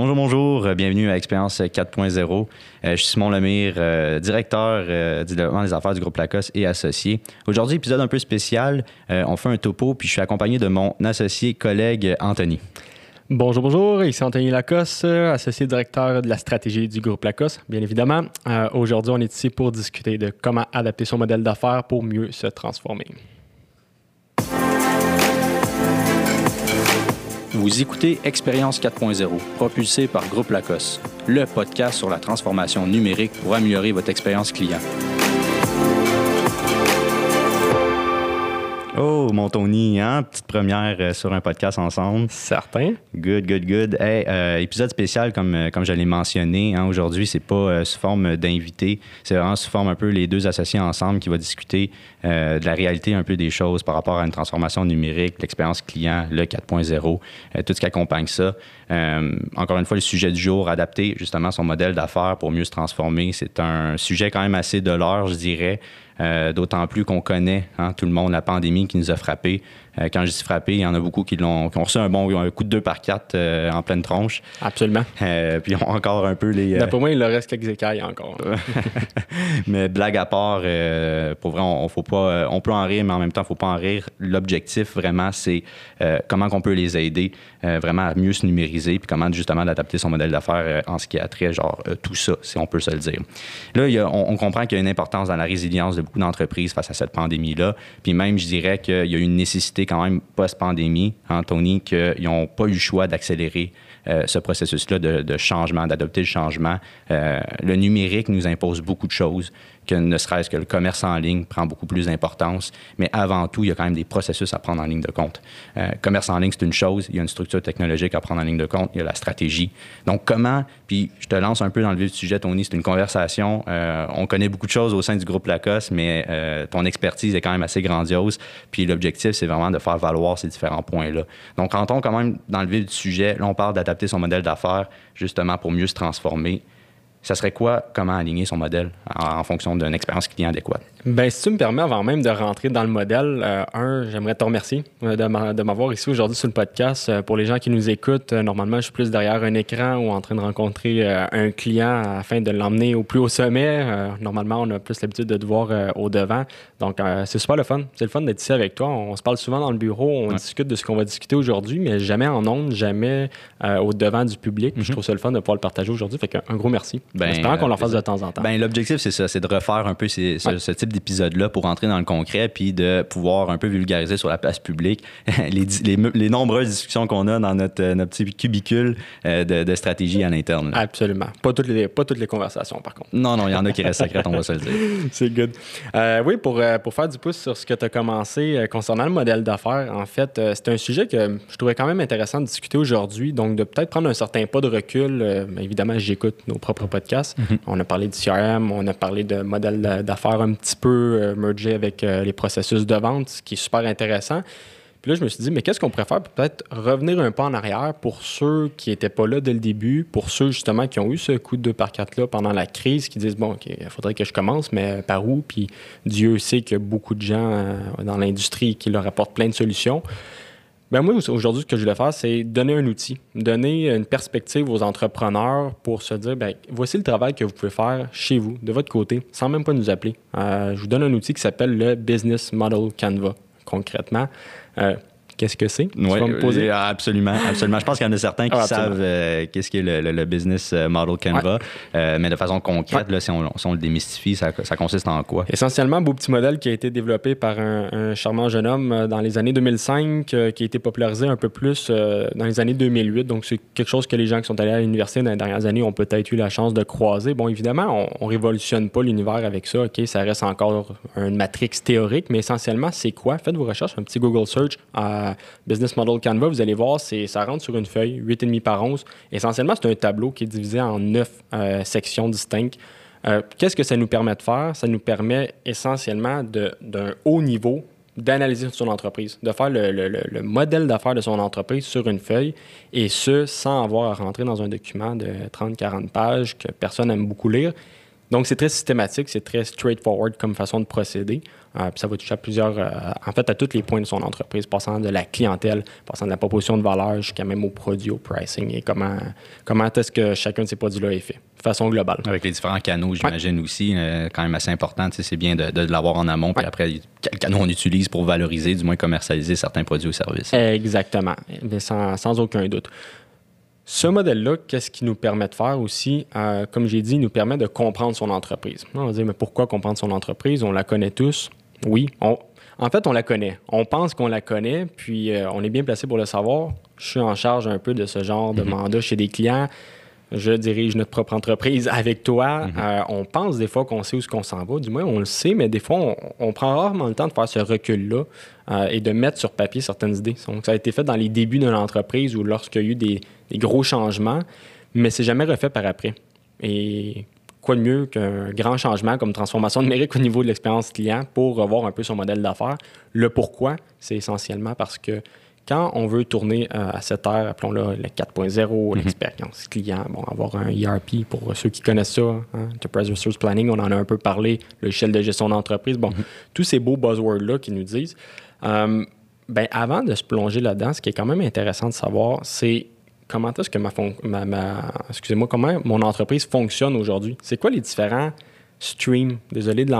Bonjour, bonjour. Euh, bienvenue à Expérience 4.0. Euh, je suis Simon Lemire, euh, directeur du développement des affaires du groupe Lacoste et associé. Aujourd'hui, épisode un peu spécial. on fait un topo, puis je suis accompagné de mon associé collègue Anthony. Bonjour, bonjour. Ici Anthony Lacoste, associé directeur de la stratégie du groupe Lacoste, bien évidemment. Aujourd'hui, on est ici pour discuter de comment adapter son modèle d'affaires pour mieux se transformer. Vous écoutez Expérience 4.0, propulsé par Groupe Lacoste, le podcast sur la transformation numérique pour améliorer votre expérience client. Oh, mon Tony, hein? Petite première euh, sur un podcast ensemble. Certain. Good, good, good. Hey, euh, épisode spécial, comme, euh, comme je l'ai mentionné. Hein, Aujourd'hui, c'est pas sous forme d'invité. C'est vraiment sous forme un peu les deux associés ensemble qui vont discuter de la réalité un peu des choses par rapport à une transformation numérique, l'expérience client, le 4.0, tout ce qui accompagne ça. encore une fois, le sujet du jour, adapter justement son modèle d'affaires pour mieux se transformer. C'est un sujet quand même assez de l'heure, je dirais. Euh, d'autant plus qu'on connaît hein, tout le monde la pandémie qui nous a frappé. Euh, quand je dis frappé, il y en a beaucoup qui, l'ont, qui ont reçu un bon un coup de 2 par 4 euh, en pleine tronche. Absolument. puis ont encore un peu les. Pour moi, il leur reste quelques écailles encore. mais blague à part, pour vrai, on, faut pas, on peut en rire, mais en même temps, il ne faut pas en rire. L'objectif, vraiment, c'est comment on peut les aider vraiment à mieux se numériser, puis comment justement d'adapter son modèle d'affaires en ce qui a trait, genre tout ça, si on peut se le dire. Là, on, on comprend qu'il y a une importance dans la résilience de beaucoup d'entreprises face à cette pandémie-là. Puis même, je dirais qu'il y a une nécessité quand même post-pandémie, Anthony, qu'ils n'ont pas eu le choix d'accélérer euh, ce processus-là de, changement, d'adopter le changement. Euh, le numérique nous impose beaucoup de choses que ne serait-ce que le commerce en ligne prend beaucoup plus d'importance. Mais avant tout, il y a quand même des processus à prendre en ligne de compte. Euh, commerce en ligne, c'est une chose. Il y a une structure technologique à prendre en ligne de compte. Il y a la stratégie. Donc, comment, puis je te lance un peu dans le vif du sujet, Tony, c'est une conversation. Euh, on connaît beaucoup de choses au sein du groupe Lacoste, mais euh, ton expertise est quand même assez grandiose. Puis l'objectif, c'est vraiment de faire valoir ces différents points-là. Donc, rentrons quand même dans le vif du sujet. Là, on parle d'adapter son modèle d'affaires justement pour mieux se transformer ça serait quoi, comment aligner son modèle en, fonction d'une expérience client adéquate? Bien, si tu me permets, avant même de rentrer dans le modèle, euh, un, j'aimerais te remercier euh, de m'avoir ici aujourd'hui sur le podcast. Euh, pour les gens qui nous écoutent, normalement, je suis plus derrière un écran ou en train de rencontrer un client afin de l'emmener au plus haut sommet. normalement, on a plus l'habitude de te voir au devant. Donc, c'est super le fun. C'est le fun d'être ici avec toi. On, se parle souvent dans le bureau, on discute de ce qu'on va discuter aujourd'hui, mais jamais en ondes, jamais au devant du public. Je mhm. trouve ça le fun de pouvoir le partager aujourd'hui. Fait qu'un gros merci. Ben, J'espère qu'on leur fasse de temps en temps. Ben, l'objectif, c'est ça, c'est de refaire un peu ce, type d'épisode-là pour entrer dans le concret puis de pouvoir un peu vulgariser sur la place publique les, nombreuses discussions qu'on a dans notre, notre petit cubicule euh, de, stratégie à l'interne. Absolument. Pas toutes, les, pas toutes les conversations, par contre. Non, non, il y en a qui restent secrètes, on va se le dire. c'est good. Euh, oui, pour, euh, pour faire du pouce sur ce que tu as commencé concernant le modèle d'affaires, en fait, c'est un sujet que je trouvais quand même intéressant de discuter aujourd'hui. Donc, de peut-être prendre un certain pas de recul. évidemment, j'écoute nos propres Mhm. On a parlé du CRM, on a parlé de modèle d'affaires un petit peu euh, mergé avec euh, les processus de vente, ce qui est super intéressant. Puis là, je me suis dit, mais qu'est-ce qu'on pourrait faire pour peut-être revenir un peu en arrière pour ceux qui n'étaient pas là dès le début, pour ceux justement qui ont eu ce coup de 2 par 4 là pendant la crise, qui disent, bon, il faudrait que je commence, mais par où? Puis Dieu sait qu'il y a beaucoup de gens euh, dans l'industrie qui leur apportent plein de solutions. Ben moi, aujourd'hui, ce que je voulais faire, c'est donner un outil, donner une perspective aux entrepreneurs pour se dire, ben, voici le travail que vous pouvez faire chez vous, de votre côté, sans même pas nous appeler. Euh, je vous donne un outil qui s'appelle le Business Model Canva, concrètement. Euh, qu'est-ce que c'est? Oui, euh, absolument, absolument. Je pense qu'il y en a certains qui ah, savent euh, qu'est-ce qu'est le, le, business euh, model Canva, mais de façon concrète, là, si, on, si, on, le démystifie, ça, ça, consiste en quoi? Essentiellement, un beau petit modèle qui a été développé par un, charmant jeune homme dans les années 2005, qui a été popularisé un peu plus dans les années 2008. Donc, c'est quelque chose que les gens qui sont allés à l'université dans les dernières années ont peut-être eu la chance de croiser. Bon, évidemment, on, ne révolutionne pas l'univers avec ça. OK, ça reste encore une matrix théorique, mais essentiellement, c'est quoi? Faites vos recherches, un petit Google search à Business Model Canva, vous allez voir, ça rentre sur une feuille, 8,5 par 11. Essentiellement, c'est un tableau qui est divisé en 9 euh, sections distinctes. Euh, qu'est-ce que ça nous permet de faire? Ça nous permet essentiellement d'un haut niveau d'analyser son entreprise, de faire le, modèle d'affaires de son entreprise sur une feuille, et ce, sans avoir à rentrer dans un document de 30-40 pages que personne n'aime beaucoup lire. Donc, c'est très systématique, c'est très straightforward comme façon de procéder. Euh, puis ça va toucher à plusieurs, euh, en fait, à tous les points de son entreprise, passant de la clientèle, passant de la proposition de valeur jusqu'à même au produit, au pricing et comment, comment est-ce que chacun de ces produits-là est fait, de façon globale. Avec les différents canaux, j'imagine aussi, euh, quand même assez important. C'est bien de, de l'avoir en amont, puis après, quel canal on utilise pour valoriser, du moins commercialiser certains produits ou services. Exactement, mais sans, sans aucun doute. Ce modèle-là, qu'est-ce qu'il nous permet de faire aussi? comme j'ai dit, il nous permet de comprendre son entreprise. On va dire, mais pourquoi comprendre son entreprise? On la connaît tous? Oui, en fait, on la connaît. On pense qu'on la connaît, puis euh, on est bien placé pour le savoir. Je suis en charge un peu de ce genre de mhm. mandat chez des clients. Je dirige notre propre entreprise avec toi. Mhm. Euh, on pense des fois qu'on sait où ce qu'on s'en va. Du moins, on le sait, mais des fois, on, prend rarement le temps de faire ce recul-là euh, et de mettre sur papier certaines idées. Donc, ça a été fait dans les débuts de l'entreprise ou lorsqu'il y a eu des, des gros changements, mais c'est jamais refait par après. Et quoi de mieux qu'un grand changement comme transformation numérique au niveau de l'expérience client pour revoir un peu son modèle d'affaires? Le pourquoi, c'est essentiellement parce que quand on veut tourner euh, à cette ère, appelons-le le 4.0, mhm. l'expérience client, bon, avoir un ERP pour ceux qui connaissent ça, hein, Enterprise Resource Planning, on en a un peu parlé, le logiciel de gestion d'entreprise, bon, mhm. tous ces beaux buzzwords-là qui nous disent. Euh, ben, avant de se plonger là-dedans, ce qui est quand même intéressant de savoir, c'est comment est-ce que ma, ma, excusez-moi, comment mon entreprise fonctionne aujourd'hui? C'est quoi les différents streams, désolé de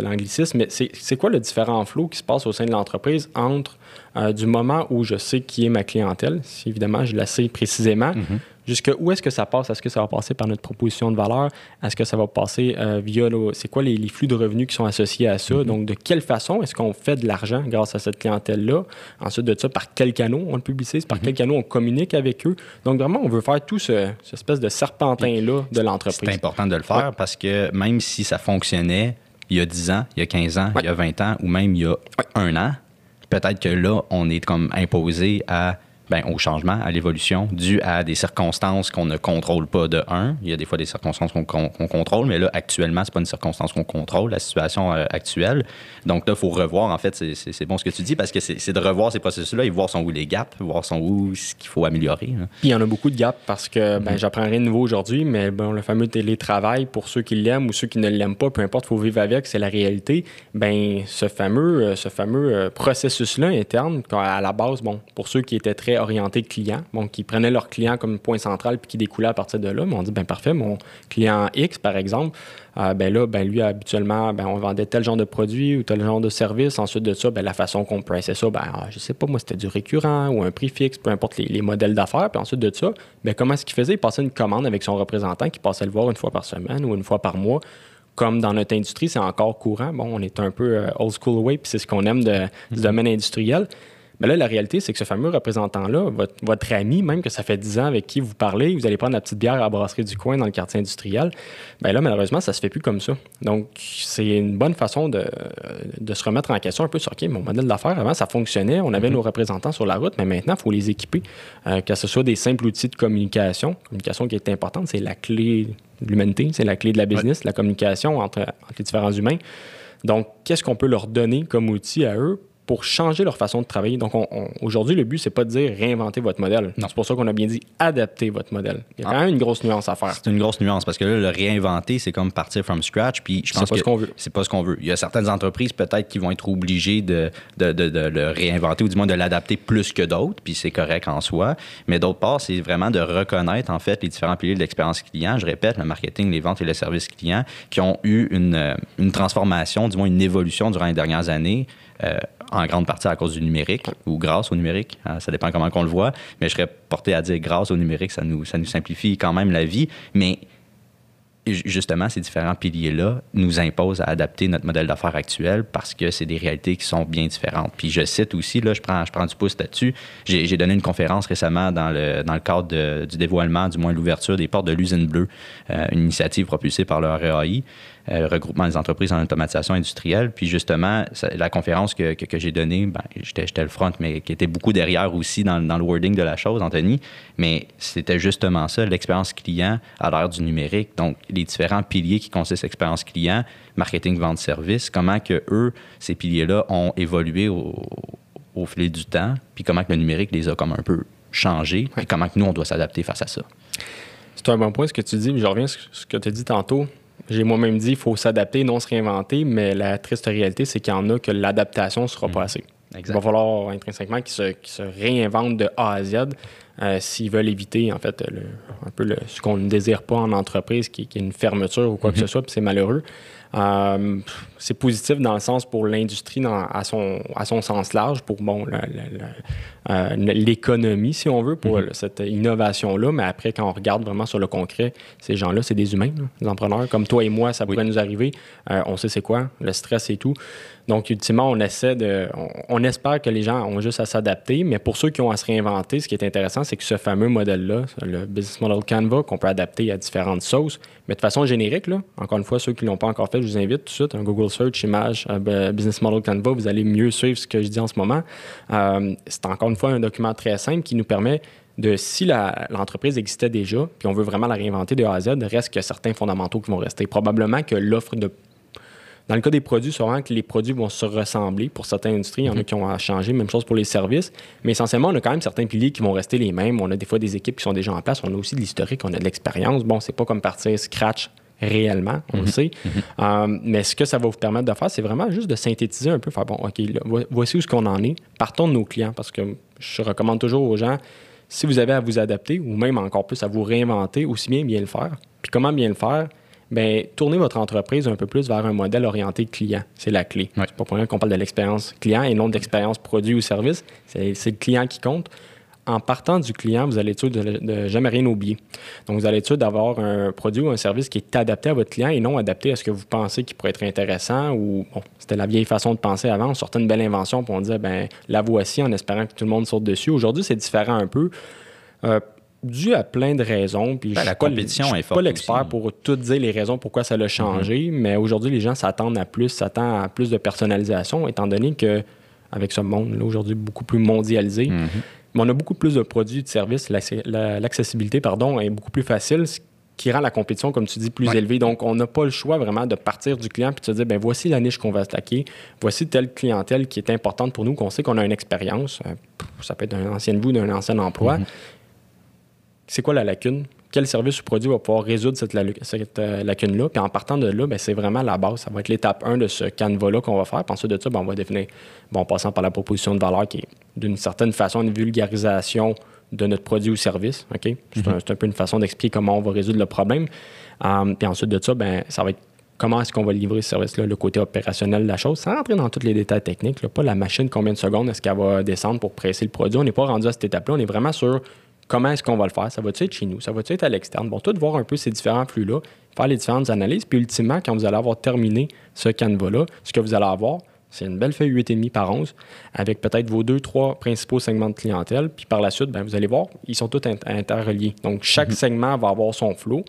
l'anglicisme, mais c'est quoi le différent flow qui se passe au sein de l'entreprise entre euh, du moment où je sais qui est ma clientèle, si évidemment je la sais précisément, mm-hmm. Jusque où est-ce que ça passe? Est-ce que ça va passer par notre proposition de valeur? Est-ce que ça va passer euh, via c'est quoi les, flux de revenus qui sont associés à ça? Mm-hmm. Donc, de quelle façon est-ce qu'on fait de l'argent grâce à cette clientèle-là? Ensuite de ça, par quel canot on le publicise? Par mm-hmm. quel canot on communique avec eux? Donc, vraiment, on veut faire tout ce, cette espèce de serpentin-là de l'entreprise. C'est important de le faire parce que même si ça fonctionnait il y a 10 ans, il y a 15 ans, il y a 20 ans ou même il y a un an, peut-être que là, on est comme imposé à ben, au changement, à l'évolution, dû à des circonstances qu'on ne contrôle pas de un. Il y a des fois des circonstances qu'on contrôle, mais là, actuellement, c'est pas une circonstance qu'on contrôle, la situation euh, actuelle. Donc là, il faut revoir, en fait, c'est bon ce que tu dis, parce que c'est de revoir ces processus-là et voir sont où les gaps, voir sont où ce qu'il faut améliorer. Puis il y en a beaucoup de gaps parce que, ben, mm-hmm. j'apprends rien de nouveau aujourd'hui, mais bon, le fameux télétravail, pour ceux qui l'aiment ou ceux qui ne l'aiment pas, peu importe, il faut vivre avec, c'est la réalité. Ben, ce fameux, euh, ce fameux euh, processus-là interne, à la base, bon, pour ceux qui étaient très orienté client, bon, qui prenaient leur client comme point central puis qui découlaient à partir de là. Mais on dit, ben parfait, mon client X, par exemple, euh, ben là, ben lui, habituellement, ben, on vendait tel genre de produit ou tel genre de service. Ensuite de ça, ben, la façon qu'on priçait ça, ben, ah, je sais pas, moi, c'était du récurrent ou un prix fixe, peu importe les, modèles d'affaires. Puis ensuite de ça, ben, comment est-ce qu'il faisait? Il passait une commande avec son représentant qui passait le voir une fois par semaine ou une fois par mois comme dans notre industrie, c'est encore courant. Bon, on est un peu euh, old school way, puis c'est ce qu'on aime de, du mm-hmm. domaine industriel. Mais là, la réalité, c'est que ce fameux représentant-là, votre, ami, même que ça fait 10 ans avec qui vous parlez, vous allez prendre la petite bière à la brasserie du coin dans le quartier industriel, bien là, malheureusement, ça se fait plus comme ça. Donc, c'est une bonne façon de, se remettre en question un peu sur, OK, mon modèle d'affaires, avant, ça fonctionnait, on avait mm-hmm. nos représentants sur la route, mais maintenant, il faut les équiper. Euh, que ce soit des simples outils de communication, communication qui est importante, c'est la clé de l'humanité, c'est la clé de la business, la communication entre, entre les différents humains. Donc, qu'est-ce qu'on peut leur donner comme outil à eux pour changer leur façon de travailler. Donc, aujourd'hui, le but, c'est pas de dire réinventer votre modèle. C'est pour ça qu'on a bien dit adapter votre modèle. Il y a quand ah. même une grosse nuance à faire. C'est une grosse nuance parce que là, le réinventer, c'est comme partir from scratch. Puis je pense pas ce qu'on veut. C'est pas ce qu'on veut. Il y a certaines entreprises peut-être qui vont être obligées de, de, de, de le réinventer ou du moins de l'adapter plus que d'autres. Puis c'est correct en soi. Mais d'autre part, c'est vraiment de reconnaître en fait les différents piliers de l'expérience client. Je répète, le marketing, les ventes et le service client qui ont eu une, une transformation, du moins une évolution durant les dernières années. Euh, en grande partie à cause du numérique ou grâce au numérique. Hein, ça dépend comment on le voit. Mais je serais porté à dire grâce au numérique, ça nous, ça nous simplifie quand même la vie. Mais justement, ces différents piliers-là nous imposent à adapter notre modèle d'affaires actuel parce que c'est des réalités qui sont bien différentes. Puis je cite aussi, là, je prends, je prends du pouce là-dessus, j'ai donné une conférence récemment dans le, dans le cadre du dévoilement, du moins l'ouverture des portes de l'usine bleue, euh, une initiative propulsée par le REAI. Euh, regroupement des entreprises en automatisation industrielle. Puis justement, la conférence que, que, j'ai donnée, ben, j'étais le front, mais qui était beaucoup derrière aussi dans, dans, le wording de la chose, Anthony. Mais c'était justement ça, l'expérience client à l'ère du numérique. Donc, les différents piliers qui consistent l'expérience client, marketing, vente, service, comment que eux, ces piliers-là, ont évolué au, au, fil du temps, puis comment que le numérique les a comme un peu changés, et comment que nous, on doit s'adapter face à ça. C'est un bon point ce que tu dis, mais je reviens à ce que tu as dit tantôt j'ai moi-même dit, il faut s'adapter, non se réinventer, mais la triste réalité, c'est qu'il y en a que l'adaptation ne sera pas mm. assez. Il va falloir intrinsèquement qu'ils se, se, réinventent de A à Z euh, s'ils veulent éviter, en fait, un peu ce qu'on ne désire pas en entreprise, qui, est une fermeture ou quoi que ce soit, puis c'est malheureux. Euh, c'est positif dans le sens pour l'industrie à, son, à son sens large, pour bon, euh, l'économie, si on veut, pour mm-hmm. cette innovation-là. Mais après, quand on regarde vraiment sur le concret, ces gens-là, c'est des humains, des entrepreneurs. Comme toi et moi, ça pourrait nous arriver. Euh, on sait c'est quoi, le stress et tout. Donc, ultimement, on essaie de. On, espère que les gens ont juste à s'adapter, mais pour ceux qui ont à se réinventer, ce qui est intéressant, c'est que ce fameux modèle-là, le Business Model Canva, qu'on peut adapter à différentes sauces, mais de façon générique, là, encore une fois, ceux qui ne l'ont pas encore fait, je vous invite tout de suite, un Google Search, image, euh, Business Model Canva, vous allez mieux suivre ce que je dis en ce moment. Euh, c'est encore une fois un document très simple qui nous permet de si l'entreprise existait déjà, puis on veut vraiment la réinventer de A à Z, reste que certains fondamentaux qui vont rester. Probablement que l'offre de dans le cas des produits, souvent que les produits vont se ressembler. Pour certaines industries, il y en a mhm. qui ont à changer. Même chose pour les services. Mais essentiellement, on a quand même certains piliers qui vont rester les mêmes. On a des fois des équipes qui sont déjà en place. On a aussi de l'historique, on a de l'expérience. Bon, c'est pas comme partir scratch réellement, on le mhm. sait. Mhm. Euh, mais ce que ça va vous permettre de faire, c'est vraiment juste de synthétiser un peu, faire bon, OK, voici où ce qu'on en est. Partons de nos clients, parce que je recommande toujours aux gens, si vous avez à vous adapter, ou même encore plus à vous réinventer, aussi bien bien le faire. Puis comment bien le faire? Bien, tournez votre entreprise un peu plus vers un modèle orienté client. C'est la clé. C'est pas pour rien qu'on parle de l'expérience client et non d'expérience produit ou service. C'est le client qui compte. En partant du client, vous allez être sûr de, jamais rien oublier. Donc, vous allez être sûr d'avoir un produit ou un service qui est adapté à votre client et non adapté à ce que vous pensez qui pourrait être intéressant ou, bon, c'était la vieille façon de penser avant. On sortait une belle invention pour on disait, ben la voici en espérant que tout le monde saute dessus. Aujourd'hui, c'est différent un peu. Euh, dû à plein de raisons. Puis ben, la compétition je, est suis pas l'expert pour tout dire les raisons pourquoi ça l'a changé, mm-hmm. mais aujourd'hui, les gens s'attendent à plus, s'attendent à plus de personnalisation, étant donné que avec ce monde-là, aujourd'hui, beaucoup plus mondialisé, mais on a beaucoup plus de produits, de services, l'accessibilité, pardon, est beaucoup plus facile, ce qui rend la compétition, comme tu dis, plus élevée. Donc, on n'a pas le choix vraiment de partir du client puis de se dire, ben voici la niche qu'on va attaquer, voici telle clientèle qui est importante pour nous, qu'on sait qu'on a une expérience, euh, ça peut être un ancien vous, d'un ancien emploi, mm-hmm c'est quoi la lacune? Quel service ou produit va pouvoir résoudre cette, euh, lacune-là? Puis en partant de là, ben, c'est vraiment la base. Ça va être l'étape 1 de ce canevas-là qu'on va faire. Puis ensuite de ça, ben, on va définir, bon, en passant par la proposition de valeur qui est d'une certaine façon une vulgarisation de notre produit ou service. OK? C'est un, peu une façon d'expliquer comment on va résoudre le problème. Um, puis ensuite de ça, ben, ça va être comment est-ce qu'on va livrer ce service-là, le côté opérationnel de la chose, sans rentrer dans tous les détails techniques. pas la machine, combien de secondes est-ce qu'elle va descendre pour presser le produit. On n'est pas rendu à cette étape-là. On est vraiment sur Comment est-ce qu'on va le faire? Ça va-tu être chez nous? Ça va-tu être à l'externe? Bon, tout voir un peu ces différents flux-là, faire les différentes analyses, puis ultimement, quand vous allez avoir terminé ce canevas-là, ce que vous allez avoir, c'est une belle feuille 8,5 par 11 avec peut-être vos deux, trois principaux segments de clientèle. Puis par la suite, ben, vous allez voir, ils sont tous interreliés. Donc, chaque mhm. segment va avoir son flot.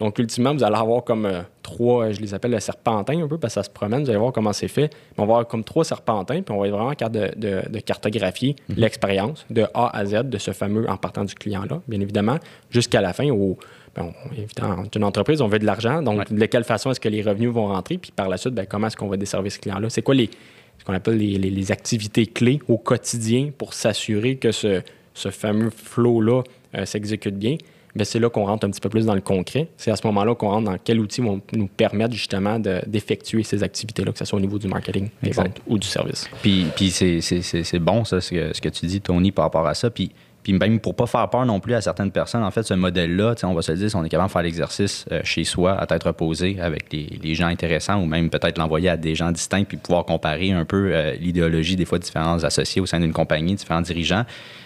Donc, ultimement, vous allez avoir comme euh, trois, euh, je les appelle le serpentin un peu parce que ça se promène. Vous allez voir comment c'est fait. On va avoir comme trois serpentins, puis on va être vraiment de, de, de cartographier mhm. l'expérience de A à Z de ce fameux en partant du client-là, bien évidemment, jusqu'à la fin où, évidemment, une entreprise, on veut de l'argent. Donc, de quelle façon est-ce que les revenus vont rentrer? Puis par la suite, ben, comment est-ce qu'on va desservir ce client-là? C'est quoi les, ce qu'on appelle les, les, activités clés au quotidien pour s'assurer que ce, ce fameux flow-là euh, s'exécute bien? Ben, c'est là qu'on rentre un petit peu plus dans le concret. C'est à ce moment-là qu'on rentre dans quel outil vont nous permettre justement d'effectuer ces activités-là, que ce soit au niveau du marketing, des ventes ou du service. Puis, puis c'est bon, ça, ce que, ce que tu dis, Tony, par rapport à ça. Puis, puis même pour pas faire peur non plus à certaines personnes, en fait, ce modèle-là, on va se dire, si on est capable de faire l'exercice euh, chez soi, à tête reposée, avec les, gens intéressants, ou même peut-être l'envoyer à des gens distincts, puis pouvoir comparer un peu euh, l'idéologie des fois différents associés au sein d'une compagnie, différents dirigeants.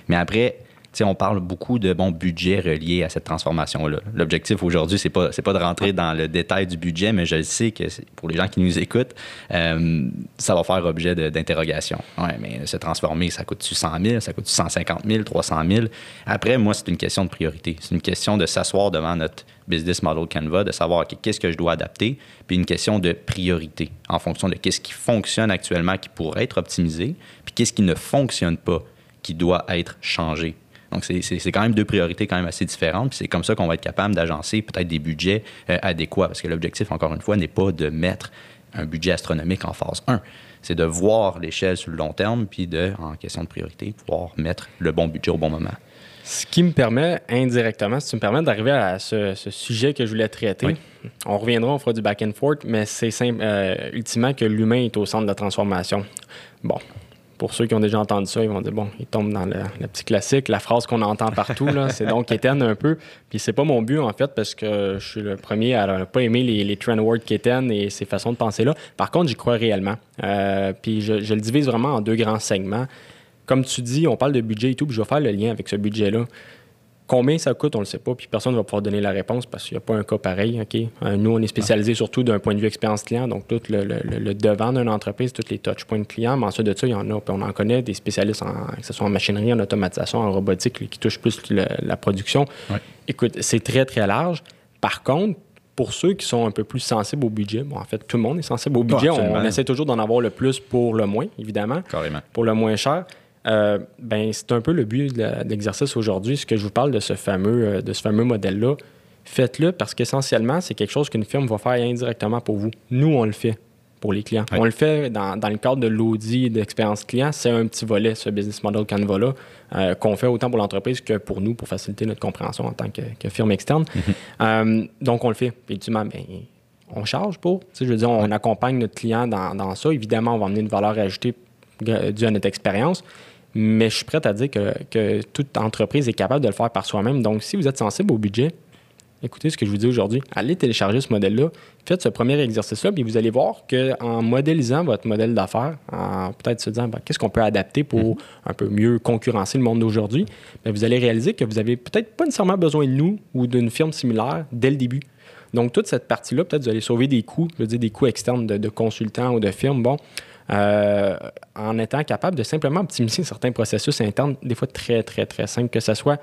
Mais après, on parle beaucoup de bon budget relié à cette transformation-là. L'objectif aujourd'hui, c'est pas pas de rentrer dans le détail du budget, mais je sais que pour les gens qui nous écoutent, euh, ça va faire objet d'interrogation. Ouais, mais se transformer, ça coûte-tu 100 000, ça coûte-tu 150 000, 300 000 Après, moi, c'est une question de priorité. C'est une question de s'asseoir devant notre business model Canva, de savoir qu'est-ce que je dois adapter, puis une question de priorité en fonction de qu'est-ce qui fonctionne actuellement qui pourrait être optimisé, puis qu'est-ce qui ne fonctionne pas qui doit être changé. Donc, c'est quand même deux priorités quand même assez différentes. Puis c'est comme ça qu'on va être capable d'agencer peut-être des budgets euh, adéquats. Parce que l'objectif, encore une fois, n'est pas de mettre un budget astronomique en phase 1. C'est de voir l'échelle sur le long terme, puis de, en question de priorité, pouvoir mettre le bon budget au bon moment. Ce qui me permet, indirectement, si tu me permets d'arriver à ce, sujet que je voulais traiter, on reviendra, on fera du back and forth, mais c'est simple, euh, ultimement que l'humain est au centre de la transformation. Bon, pour ceux qui ont déjà entendu ça, ils vont dire bon, ils tombent dans le, petit classique, la phrase qu'on entend partout, c'est donc Kéten un peu. Puis c'est pas mon but en fait parce que je suis le premier à ne pas aimer les, trend words Kéten et ces façons de penser là. Par contre, j'y crois réellement. Euh, puis je, je, le divise vraiment en deux grands segments. Comme tu dis, on parle de budget et tout, puis je vais faire le lien avec ce budget-là. Combien ça coûte, on ne le sait pas, puis personne ne va pouvoir donner la réponse parce qu'il n'y a pas un cas pareil. Euh, nous, on est spécialisé surtout d'un point de vue expérience client, donc tout le, devant d'une entreprise, tous les touch points clients. Mais ensuite de ça, il y en a, puis on en connaît des spécialistes, en, que ce soit en machinerie, en automatisation, en robotique, qui touchent plus la production. Écoute, c'est très, très large. Par contre, pour ceux qui sont un peu plus sensibles au budget, bon, en fait, tout le monde est sensible au budget. on, essaie toujours d'en avoir le plus pour le moins, évidemment. Carrément. Pour le moins cher. Euh, ben, c'est un peu le but de l'exercice aujourd'hui. Ce que je vous parle de ce fameux, euh, de ce fameux modèle-là, faites-le parce qu'essentiellement, c'est quelque chose qu'une firme va faire indirectement pour vous. Nous, on le fait pour les clients. On le fait dans, le cadre de l'audit d'expérience client. C'est un petit volet, ce business model Canva-là, euh, qu'on fait autant pour l'entreprise que pour nous, pour faciliter notre compréhension en tant que, firme externe. Mm-hmm. donc, on le fait. Effectivement, ben, on charge pour. Je veux dire, on accompagne notre client dans, dans, ça. Évidemment, on va amener une valeur ajoutée due à notre expérience. Mais je suis prêt à dire que, toute entreprise est capable de le faire par soi-même. Donc, si vous êtes sensible au budget, écoutez ce que je vous dis aujourd'hui. Allez télécharger ce modèle-là, faites ce premier exercice-là, puis vous allez voir qu'en modélisant votre modèle d'affaires, en peut-être se disant ben, qu'est-ce qu'on peut adapter pour mhm. un peu mieux concurrencer le monde d'aujourd'hui, ben, vous allez réaliser que vous avez peut-être pas nécessairement besoin de nous ou d'une firme similaire dès le début. Donc, toute cette partie-là, peut-être vous allez sauver des coûts, je veux dire des coûts externes de, de consultants ou de firmes. Bon, euh, en étant capable de simplement optimiser certains processus internes, des fois très, très, très simples, que ce soit,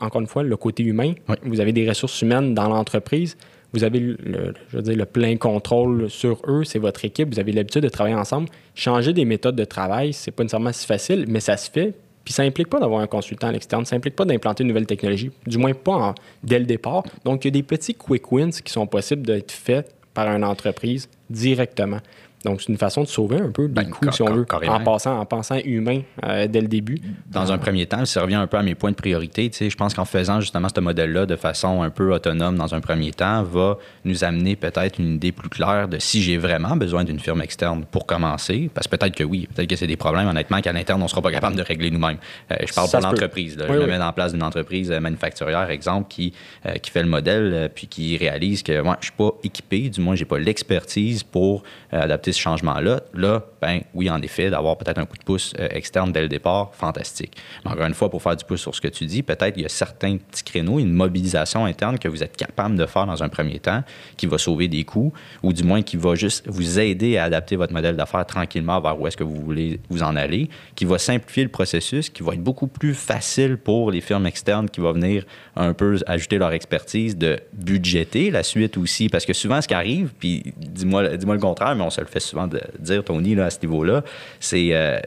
encore une fois, le côté humain. Vous avez des ressources humaines dans l'entreprise. Vous avez le, je veux dire, le plein contrôle sur eux, c'est votre équipe, vous avez l'habitude de travailler ensemble. Changer des méthodes de travail, c'est pas nécessairement si facile, mais ça se fait. Puis ça implique pas d'avoir un consultant à l'externe, ça implique pas d'implanter une nouvelle technologie, du moins pas dès le départ. Donc, il y a des petits quick wins qui sont possibles d'être faits par une entreprise directement. Donc, c'est une façon de sauver un peu des ben, coûts, si on veut, en, passant, en pensant humain euh, dès le début. Dans un premier temps, ça revient un peu à mes points de priorité. Tu sais, je pense qu'en faisant justement ce modèle-là de façon un peu autonome dans un premier temps, va nous amener peut-être une idée plus claire de si j'ai vraiment besoin d'une firme externe pour commencer. Parce que peut-être que oui, peut-être que c'est des problèmes, honnêtement, qu'à l'interne, on ne sera pas capable de régler nous-mêmes. Euh, je parle pour l'entreprise. je me mets en place d'une entreprise euh, manufacturière, exemple, qui, qui fait le modèle puis qui réalise que moi, je ne suis pas équipé, du moins, je n'ai pas l'expertise pour adapter ce changement-là, là, ben oui, en effet, d'avoir peut-être un coup de pouce euh, externe dès le départ, fantastique. encore une fois, pour faire du pouce sur ce que tu dis, peut-être il y a certains petits créneaux, une mobilisation interne que vous êtes capable de faire dans un premier temps, qui va sauver des coûts, ou du moins qui va juste vous aider à adapter votre modèle d'affaires tranquillement vers où est-ce que vous voulez vous en aller, qui va simplifier le processus, qui va être beaucoup plus facile pour les firmes externes qui vont venir un peu ajouter leur expertise de budgéter la suite aussi, parce que souvent ce qui arrive, puis dis-moi dis le contraire, mais on se le fait souvent de dire, Tony, là, à ce niveau-là, c'est euh,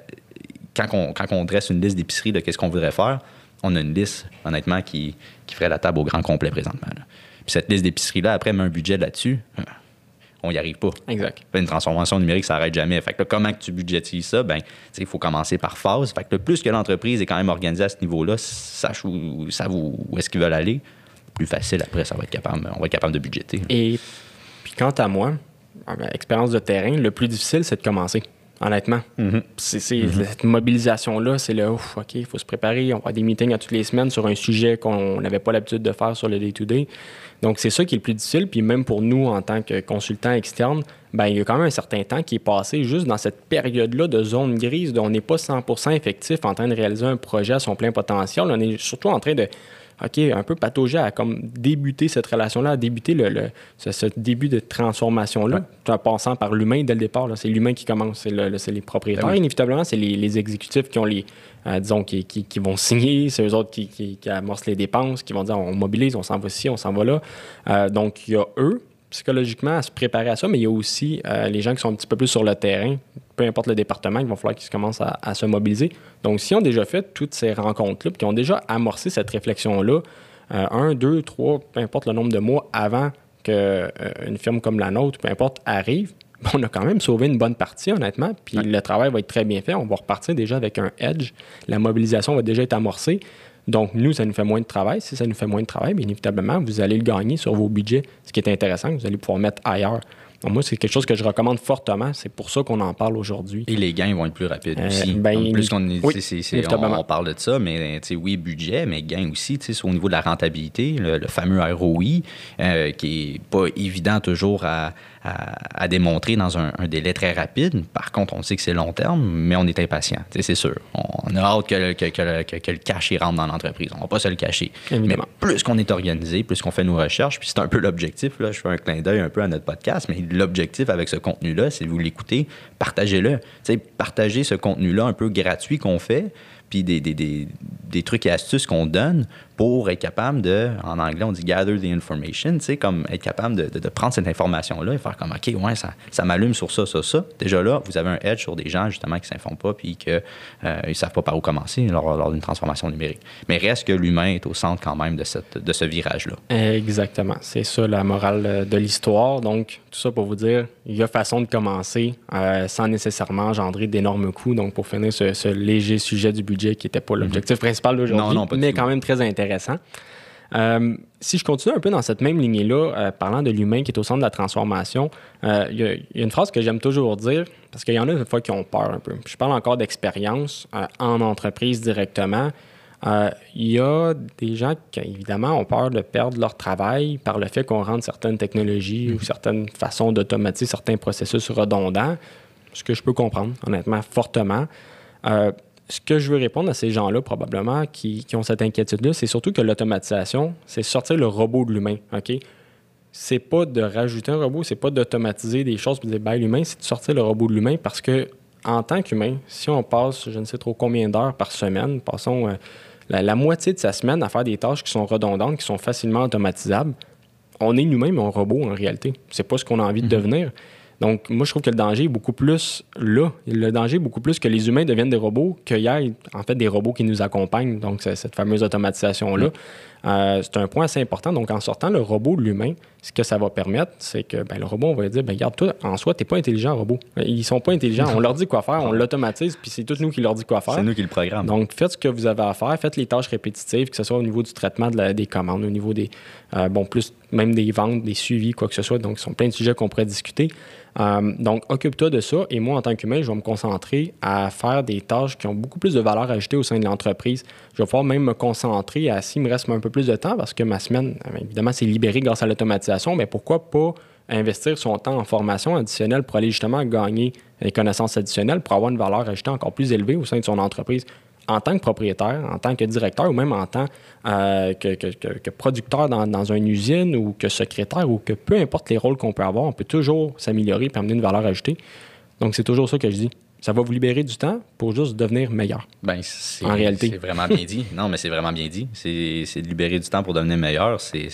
quand, on, quand on dresse une liste d'épicerie de qu'est-ce qu'on voudrait faire, on a une liste, honnêtement, qui, qui ferait la table au grand complet présentement. Puis cette liste d'épicerie-là, après, met un budget là-dessus, euh, on n'y arrive pas. Exact. Une transformation numérique, ça n'arrête jamais. Fait que comment que tu budgétises ça? Ben, il faut commencer par phase. Fait que plus que l'entreprise est quand même organisée à ce niveau-là, sache où, où est-ce qu'ils veulent aller, plus facile après, ça va être capable, on va être capable de budgéter. Et puis quant à moi, expérience de terrain, le plus difficile, c'est de commencer. Honnêtement. C'est mm-hmm. cette mobilisation-là, c'est le ouf, OK, il faut se préparer. On va des meetings à toutes les semaines sur un sujet qu'on n'avait pas l'habitude de faire sur le day-to-day. Donc, c'est ça qui est le plus difficile. Puis même pour nous, en tant que consultants externes, ben, il y a quand même un certain temps qui est passé juste dans cette période-là de zone grise, on n'est pas 100% effectif en train de réaliser un projet à son plein potentiel. On est surtout en train de OK, un peu patauger à comme débuter cette relation-là, à débuter le, ce, début de transformation-là, en passant par l'humain dès le départ. C'est l'humain qui commence, c'est les propriétaires. Ben inévitablement, c'est les, exécutifs qui ont les, euh, disons, qui, qui, vont signer, c'est eux autres qui, qui, amorcent les dépenses, qui vont dire on mobilise, on s'en va ici, on s'en va là. Euh, donc, il y a eux, psychologiquement à se préparer à ça, mais il y a aussi euh, les gens qui sont un petit peu plus sur le terrain, peu importe le département, il va falloir qu'ils commencent à, se mobiliser. Donc, si on déjà fait toutes ces rencontres-là, puis qui ont déjà amorcé cette réflexion-là, euh, un, deux, trois, peu importe le nombre de mois avant qu'une euh, firme comme la nôtre, peu importe, arrive, on a quand même sauvé une bonne partie, honnêtement, puis le travail va être très bien fait. On va repartir déjà avec un edge. La mobilisation va déjà être amorcée. Donc, nous, ça nous fait moins de travail. Si ça nous fait moins de travail, bien évidemment, vous allez le gagner sur vos budgets, ce qui est intéressant, vous allez pouvoir mettre ailleurs. Donc, moi, c'est quelque chose que je recommande fortement. C'est pour ça qu'on en parle aujourd'hui. Et les gains vont être plus rapides Euh, aussi. ben, Donc, plus qu'on oui, on, évidemment. on parle de ça, mais oui, budget, mais gains aussi, au niveau de la rentabilité, le, le fameux ROI, euh, qui est pas évident toujours à, à- à démontrer dans un, un délai très rapide. Par contre, on sait que c'est long terme, mais on est impatient, c'est sûr. On a hâte que, le- que- que le- que- que le cash rentre dans l'entreprise. On va pas se le cacher. Évidemment. Mais plus qu'on est organisé, plus qu'on fait nos recherches, puis c'est un peu l'objectif, là, je fais un clin d'œil un peu à notre podcast, mais l'objectif avec ce contenu-là, c'est de vous l'écouter, partagez-le. Partagez ce contenu-là un peu gratuit qu'on fait, puis des, des, des, des trucs et astuces qu'on donne pour être capable de, en anglais, on dit gather the information, tu sais, comme être capable de, de- prendre cette information-là et faire comme, OK, ouais, ça, ça m'allume sur ça, ça, ça. Déjà là, vous avez un edge sur des gens, justement, qui ne s'informent pas puis qu'ils ne savent pas par où commencer lors, d'une transformation numérique. Mais reste que l'humain est au centre quand même de, cette, de ce virage-là. Exactement. C'est ça la morale euh, de l'histoire. Donc, tout ça pour vous dire, il y a façon de commencer euh, sans nécessairement engendrer d'énormes coûts. Donc, pour finir ce, ce léger sujet du budget qui n'était pas l'objectif principal Mhm. D'aujourd'hui, mais tout. quand même très intéressant. Euh, si je continue un peu dans cette même lignée-là, euh, parlant de l'humain qui est au centre de la transformation, euh, il y, a- il y a une phrase que j'aime toujours dire, parce qu'il y en a des fois qui ont peur un peu. Je parle encore d'expérience en entreprise directement. Il y a des gens qui, évidemment, ont peur de perdre leur travail par le fait qu'on rende certaines technologies ou certaines façons d'automatiser certains processus redondants, ce que je peux comprendre, honnêtement, fortement. Ce que je veux répondre à ces gens-là, probablement, qui, qui ont cette inquiétude-là, c'est surtout que l'automatisation, c'est sortir le robot de l'humain, OK? C'est pas de rajouter un robot, c'est pas d'automatiser des choses de dire, ben, l'humain, c'est de sortir le robot de l'humain parce que, en tant qu'humain, si on passe, je ne sais trop combien d'heures par semaine, passons euh, la, la moitié de sa semaine à faire des tâches qui sont redondantes, qui sont facilement automatisables, on est nous-mêmes un robot en réalité. C'est pas ce qu'on a envie de devenir. Donc, moi, je trouve que le danger est beaucoup plus là. Le danger est beaucoup plus que les humains deviennent des robots, qu'il y ait en fait des robots qui nous accompagnent. Donc, c'est cette fameuse automatisation-là. Euh, c'est un point assez important. Donc, en sortant le robot de l'humain, ce que ça va permettre, c'est que ben, le robot, on va dire, ben, regarde, toi, en soi, tu n'es pas intelligent, robot. Ils sont pas intelligents. On leur dit quoi faire, on l'automatise, puis c'est tous nous qui leur dit quoi faire. C'est nous qui le programme. Donc, faites ce que vous avez à faire, faites les tâches répétitives, que ce soit au niveau du traitement de la- des commandes, au niveau des, euh, bon, plus même des ventes, des suivis, quoi que ce soit. Donc, ce sont plein de sujets qu'on pourrait discuter. Euh, donc, occupe-toi de ça. Et moi, en tant qu'humain, je vais me concentrer à faire des tâches qui ont beaucoup plus de valeur ajoutée au sein de l'entreprise. Je vais pouvoir même me concentrer à, s'il me reste un peu plus de temps, parce que ma semaine, euh, évidemment, c'est libéré grâce à l'automatisation, mais pourquoi pas investir son temps en formation additionnelle pour aller justement gagner des connaissances additionnelles pour avoir une valeur ajoutée encore plus élevée au sein de son entreprise en tant que propriétaire, en tant que directeur ou même en tant euh, que, producteur dans, dans une usine ou que secrétaire ou que peu importe les rôles qu'on peut avoir, on peut toujours s'améliorer et amener une valeur ajoutée. Donc, c'est toujours ça que je dis. Ça va vous libérer du temps pour juste devenir meilleur. Ben, c'est, En réalité. C'est vraiment bien dit. Non, mais c'est vraiment bien dit. C'est, de libérer du temps pour devenir meilleur. C'est,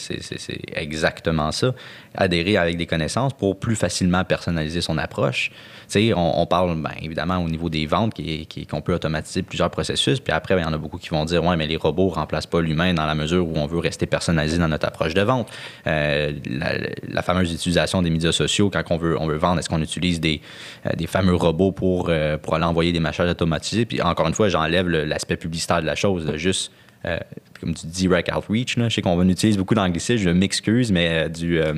exactement ça. Adhérer avec des connaissances pour plus facilement personnaliser son approche. On, on parle, ben, évidemment, au niveau des ventes, qui, qui- qu'on peut automatiser plusieurs processus. Puis après, ben, il y en a beaucoup qui vont dire, ouais, mais les robots ne remplacent pas l'humain dans la mesure où on veut rester personnalisé dans notre approche de vente. Euh, la, la fameuse utilisation des médias sociaux, quand on veut, on veut vendre, est-ce qu'on utilise des, euh, des fameux robots pour, euh, pour aller envoyer des messages automatisés? Puis encore une fois, j'enlève le- l'aspect publicitaire de la chose, là, juste. euh, comme tu dis, direct outreach. Là. Je sais qu'on utilise beaucoup d'anglicisme, je m'excuse, mais euh, du. euh,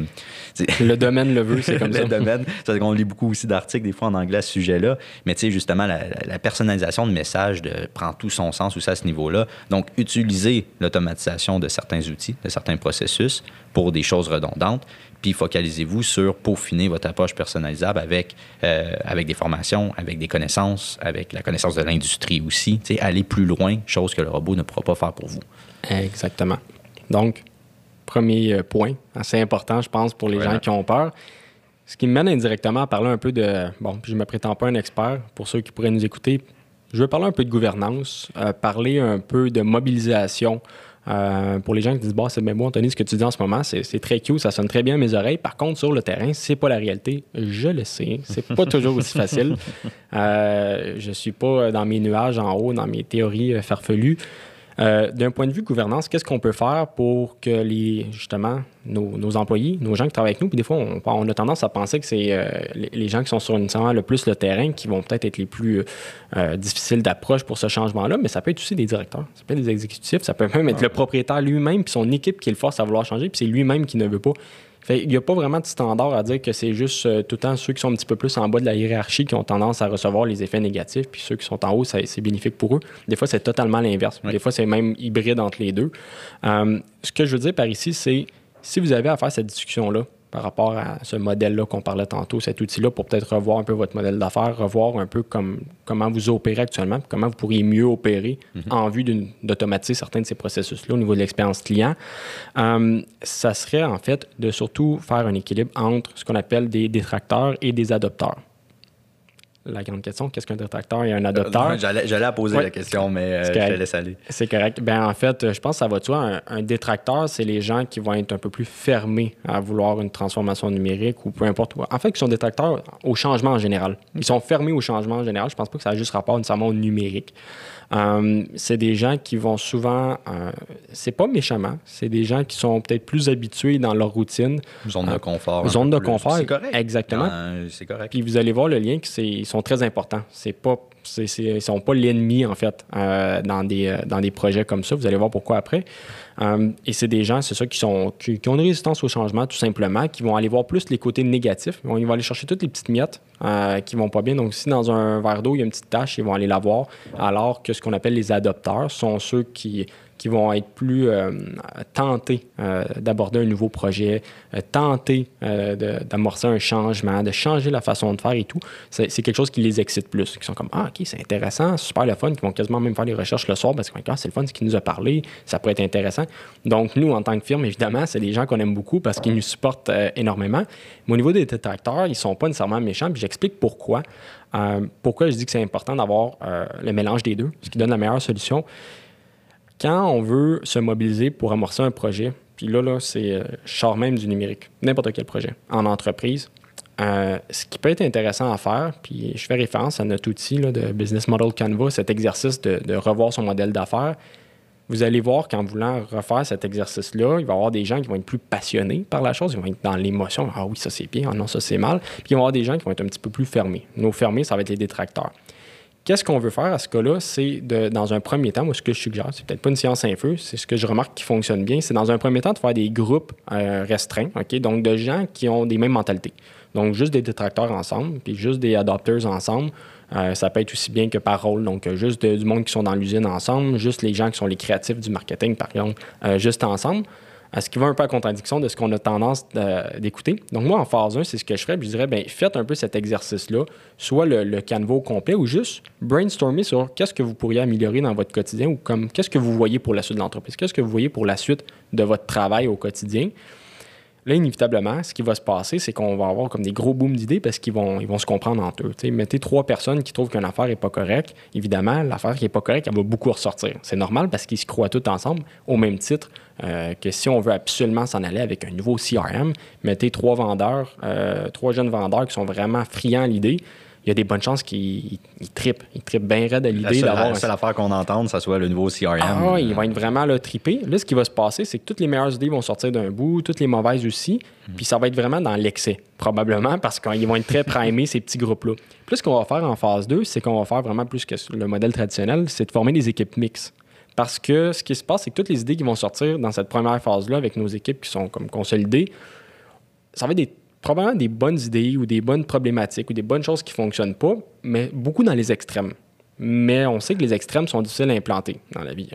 Le domaine le veut, c'est comme le ça. domaine. C'est qu'on lit beaucoup aussi d'articles, des fois en anglais à ce sujet-là. Mais tu sais, justement, la, personnalisation de messages de, prend tout son sens aussi à ce niveau-là. Donc, utiliser l'automatisation de certains outils, de certains processus pour des choses redondantes. Puis, focalisez-vous sur peaufiner votre approche personnalisable avec, euh, avec des formations, avec des connaissances, avec la connaissance de l'industrie aussi. Tu sais, aller plus loin, chose que le robot ne pourra pas faire pour vous. Exactement. Donc, premier euh, point, assez important, je pense, pour les gens qui ont peur. Ce qui me mène indirectement à parler un peu de. Bon, je me prétends pas un expert, pour ceux qui pourraient nous écouter. Je veux parler un peu de gouvernance, euh, parler un peu de mobilisation. Euh, pour les gens qui disent, bah, c'est bien beau, Anthony, ce que tu dis en ce moment, c'est très cute, ça sonne très bien à mes oreilles. Par contre, sur le terrain, c'est pas la réalité. Je le sais. C'est pas toujours aussi facile. Euh, je suis pas dans mes nuages en haut, dans mes théories euh, farfelues. Euh, d'un point de vue gouvernance, qu'est-ce qu'on peut faire pour que les, justement, nos, employés, nos gens qui travaillent avec nous, puis des fois, on, a tendance à penser que c'est euh, les, gens qui sont sur une, le plus le terrain qui vont peut-être être les plus euh, difficiles d'approche pour ce changement-là, mais ça peut être aussi des directeurs, ça peut être des exécutifs, ça peut même être le propriétaire lui-même, puis son équipe qui le force à vouloir changer, puis c'est lui-même qui ne veut pas il n'y a pas vraiment de standard à dire que c'est juste euh, tout le temps ceux qui sont un petit peu plus en bas de la hiérarchie qui ont tendance à recevoir les effets négatifs, puis ceux qui sont en haut, c'est bénéfique pour eux. Des fois, c'est totalement l'inverse. Des fois, c'est même hybride entre les deux. Euh, ce que je veux dire par ici, c'est si vous avez à faire cette discussion-là, par rapport à ce modèle-là qu'on parlait tantôt, cet outil-là, pour peut-être revoir un peu votre modèle d'affaires, revoir un peu comme, comment vous opérez actuellement, comment vous pourriez mieux opérer mhm. en vue d'automatiser certains de ces processus-là au niveau de l'expérience client. Euh, ça serait en fait de surtout faire un équilibre entre ce qu'on appelle des détracteurs et des adopteurs la grande question, qu'est-ce qu'un détracteur et un adopteur? Euh, j'allais poser la question, mais euh, je te laisse aller. C'est correct. Ben, en fait, je pense que ça va de soi. Un, détracteur, c'est les gens qui vont être un peu plus fermés à vouloir une transformation numérique ou peu importe. En fait, ils sont détracteurs au changement en général. Ils sont fermés au changement en général. Je pense pas que ça a juste rapport nécessairement au numérique. Euh, c'est des gens qui vont souvent, euh, c'est pas méchamment, c'est des gens qui sont peut-être plus habitués dans leur routine. Zone de euh, confort. Zone de confort. C'est correct. Exactement. c'est correct. Puis vous allez voir le lien, ils très importants. C'est pas ils ne sont pas l'ennemi, en fait, dans, des, dans des projets comme ça. Vous allez voir pourquoi après. et c'est des gens, c'est ça, qui, sont, qui, ont une résistance au changement, tout simplement, qui vont aller voir plus les côtés négatifs. Ils vont, ils vont aller chercher toutes les petites miettes euh, qui vont pas bien. Donc, si dans un verre d'eau, il y a une petite tache, ils vont aller la voir. Alors que ce qu'on appelle les adopteurs sont ceux qui, qui vont être plus euh, tentés euh, d'aborder un nouveau projet, tentés d'amorcer un changement, de changer la façon de faire et tout. C'est quelque chose qui les excite plus. Qui sont comme Ah, OK, c'est intéressant, super le fun, qui vont quasiment même faire des recherches le soir parce que ah, c'est le fun, ce qu'il nous a parlé, ça pourrait être intéressant. Donc, nous, en tant que firme, évidemment, c'est des gens qu'on aime beaucoup parce qu'ils nous supportent énormément. Mais au niveau des détracteurs, ils ne sont pas nécessairement méchants. Puis j'explique pourquoi. Euh, pourquoi je dis que c'est important d'avoir euh, le mélange des deux, ce qui donne la meilleure solution. Quand on veut se mobiliser pour amorcer un projet, puis là, là c'est euh, char même du numérique, n'importe quel projet, en entreprise, ce qui peut être intéressant à faire, puis je fais référence à notre outil de Business Model Canva, cet exercice de revoir son modèle d'affaires, vous allez voir qu'en voulant refaire cet exercice-là, il va y avoir des gens qui vont être plus passionnés par la chose, ils vont être dans l'émotion. Ah oui, ça c'est bien, ah non, ça c'est mal. Puis il va y avoir des gens qui vont être un petit peu plus fermés. Nos fermés, ça va être les détracteurs. Qu'est-ce qu'on veut faire à ce cas-là? C'est dans un premier temps, moi, ce que je suggère, c'est peut-être pas une science info, c'est ce que je remarque qui fonctionne bien, c'est dans un premier temps de faire des groupes euh, restreints, OK? Donc, de gens qui ont des mêmes mentalités. Donc, juste des détracteurs ensemble, puis juste des adopters ensemble euh, ça peut être aussi bien que par rôle, donc euh, juste du monde qui sont dans l'usine ensemble, juste les gens qui sont les créatifs du marketing, par exemple, juste ensemble. Ce qui va un peu à contradiction de ce qu'on a tendance d'écouter. Donc, moi, en phase 1, c'est ce que je ferais. je dirais, bien, faites un peu cet exercice-là, soit le, le canevas complet ou juste brainstormer sur qu'est-ce que vous pourriez améliorer dans votre quotidien ou comme qu'est-ce que vous voyez pour la suite de l'entreprise, qu'est-ce que vous voyez pour la suite de votre travail au quotidien? Là, inévitablement, ce qui va se passer, c'est qu'on va avoir comme des gros booms d'idées parce qu'ils vont, se comprendre entre eux. mettez trois personnes qui trouvent qu'une affaire n'est pas correcte. Évidemment, l'affaire qui n'est pas correcte, elle va beaucoup ressortir. C'est normal parce qu'ils se croient tous ensemble au même titre euh, que si on veut absolument s'en aller avec un nouveau CRM, mettez trois vendeurs, euh, trois jeunes vendeurs qui sont vraiment friands à l'idée il y a des bonnes chances qu'ils trippent. Ils trippent bien raide à l'idée d'avoir. La seule affaire qu'on entende, ça soit le nouveau CRM. Ah, ils vont être vraiment là, trippés. Là, ce qui va se passer, c'est que toutes les meilleures idées vont sortir d'un bout, toutes les mauvaises aussi. Hmm. Puis ça va être vraiment dans l'excès, probablement, parce qu'ils vont être très primés, ces petits groupes-là. Plus, ce qu'on va faire en phase 2, c'est qu'on va faire vraiment plus que le modèle traditionnel, c'est de former des équipes mixtes. Parce que ce qui se passe, c'est que toutes les idées qui vont sortir dans cette première phase-là avec nos équipes qui sont comme consolidées, ça va être des probablement des bonnes idées ou des bonnes problématiques ou des bonnes choses qui ne fonctionnent pas, mais beaucoup dans les extrêmes. Mais on sait que les extrêmes sont difficiles à implanter dans la vie.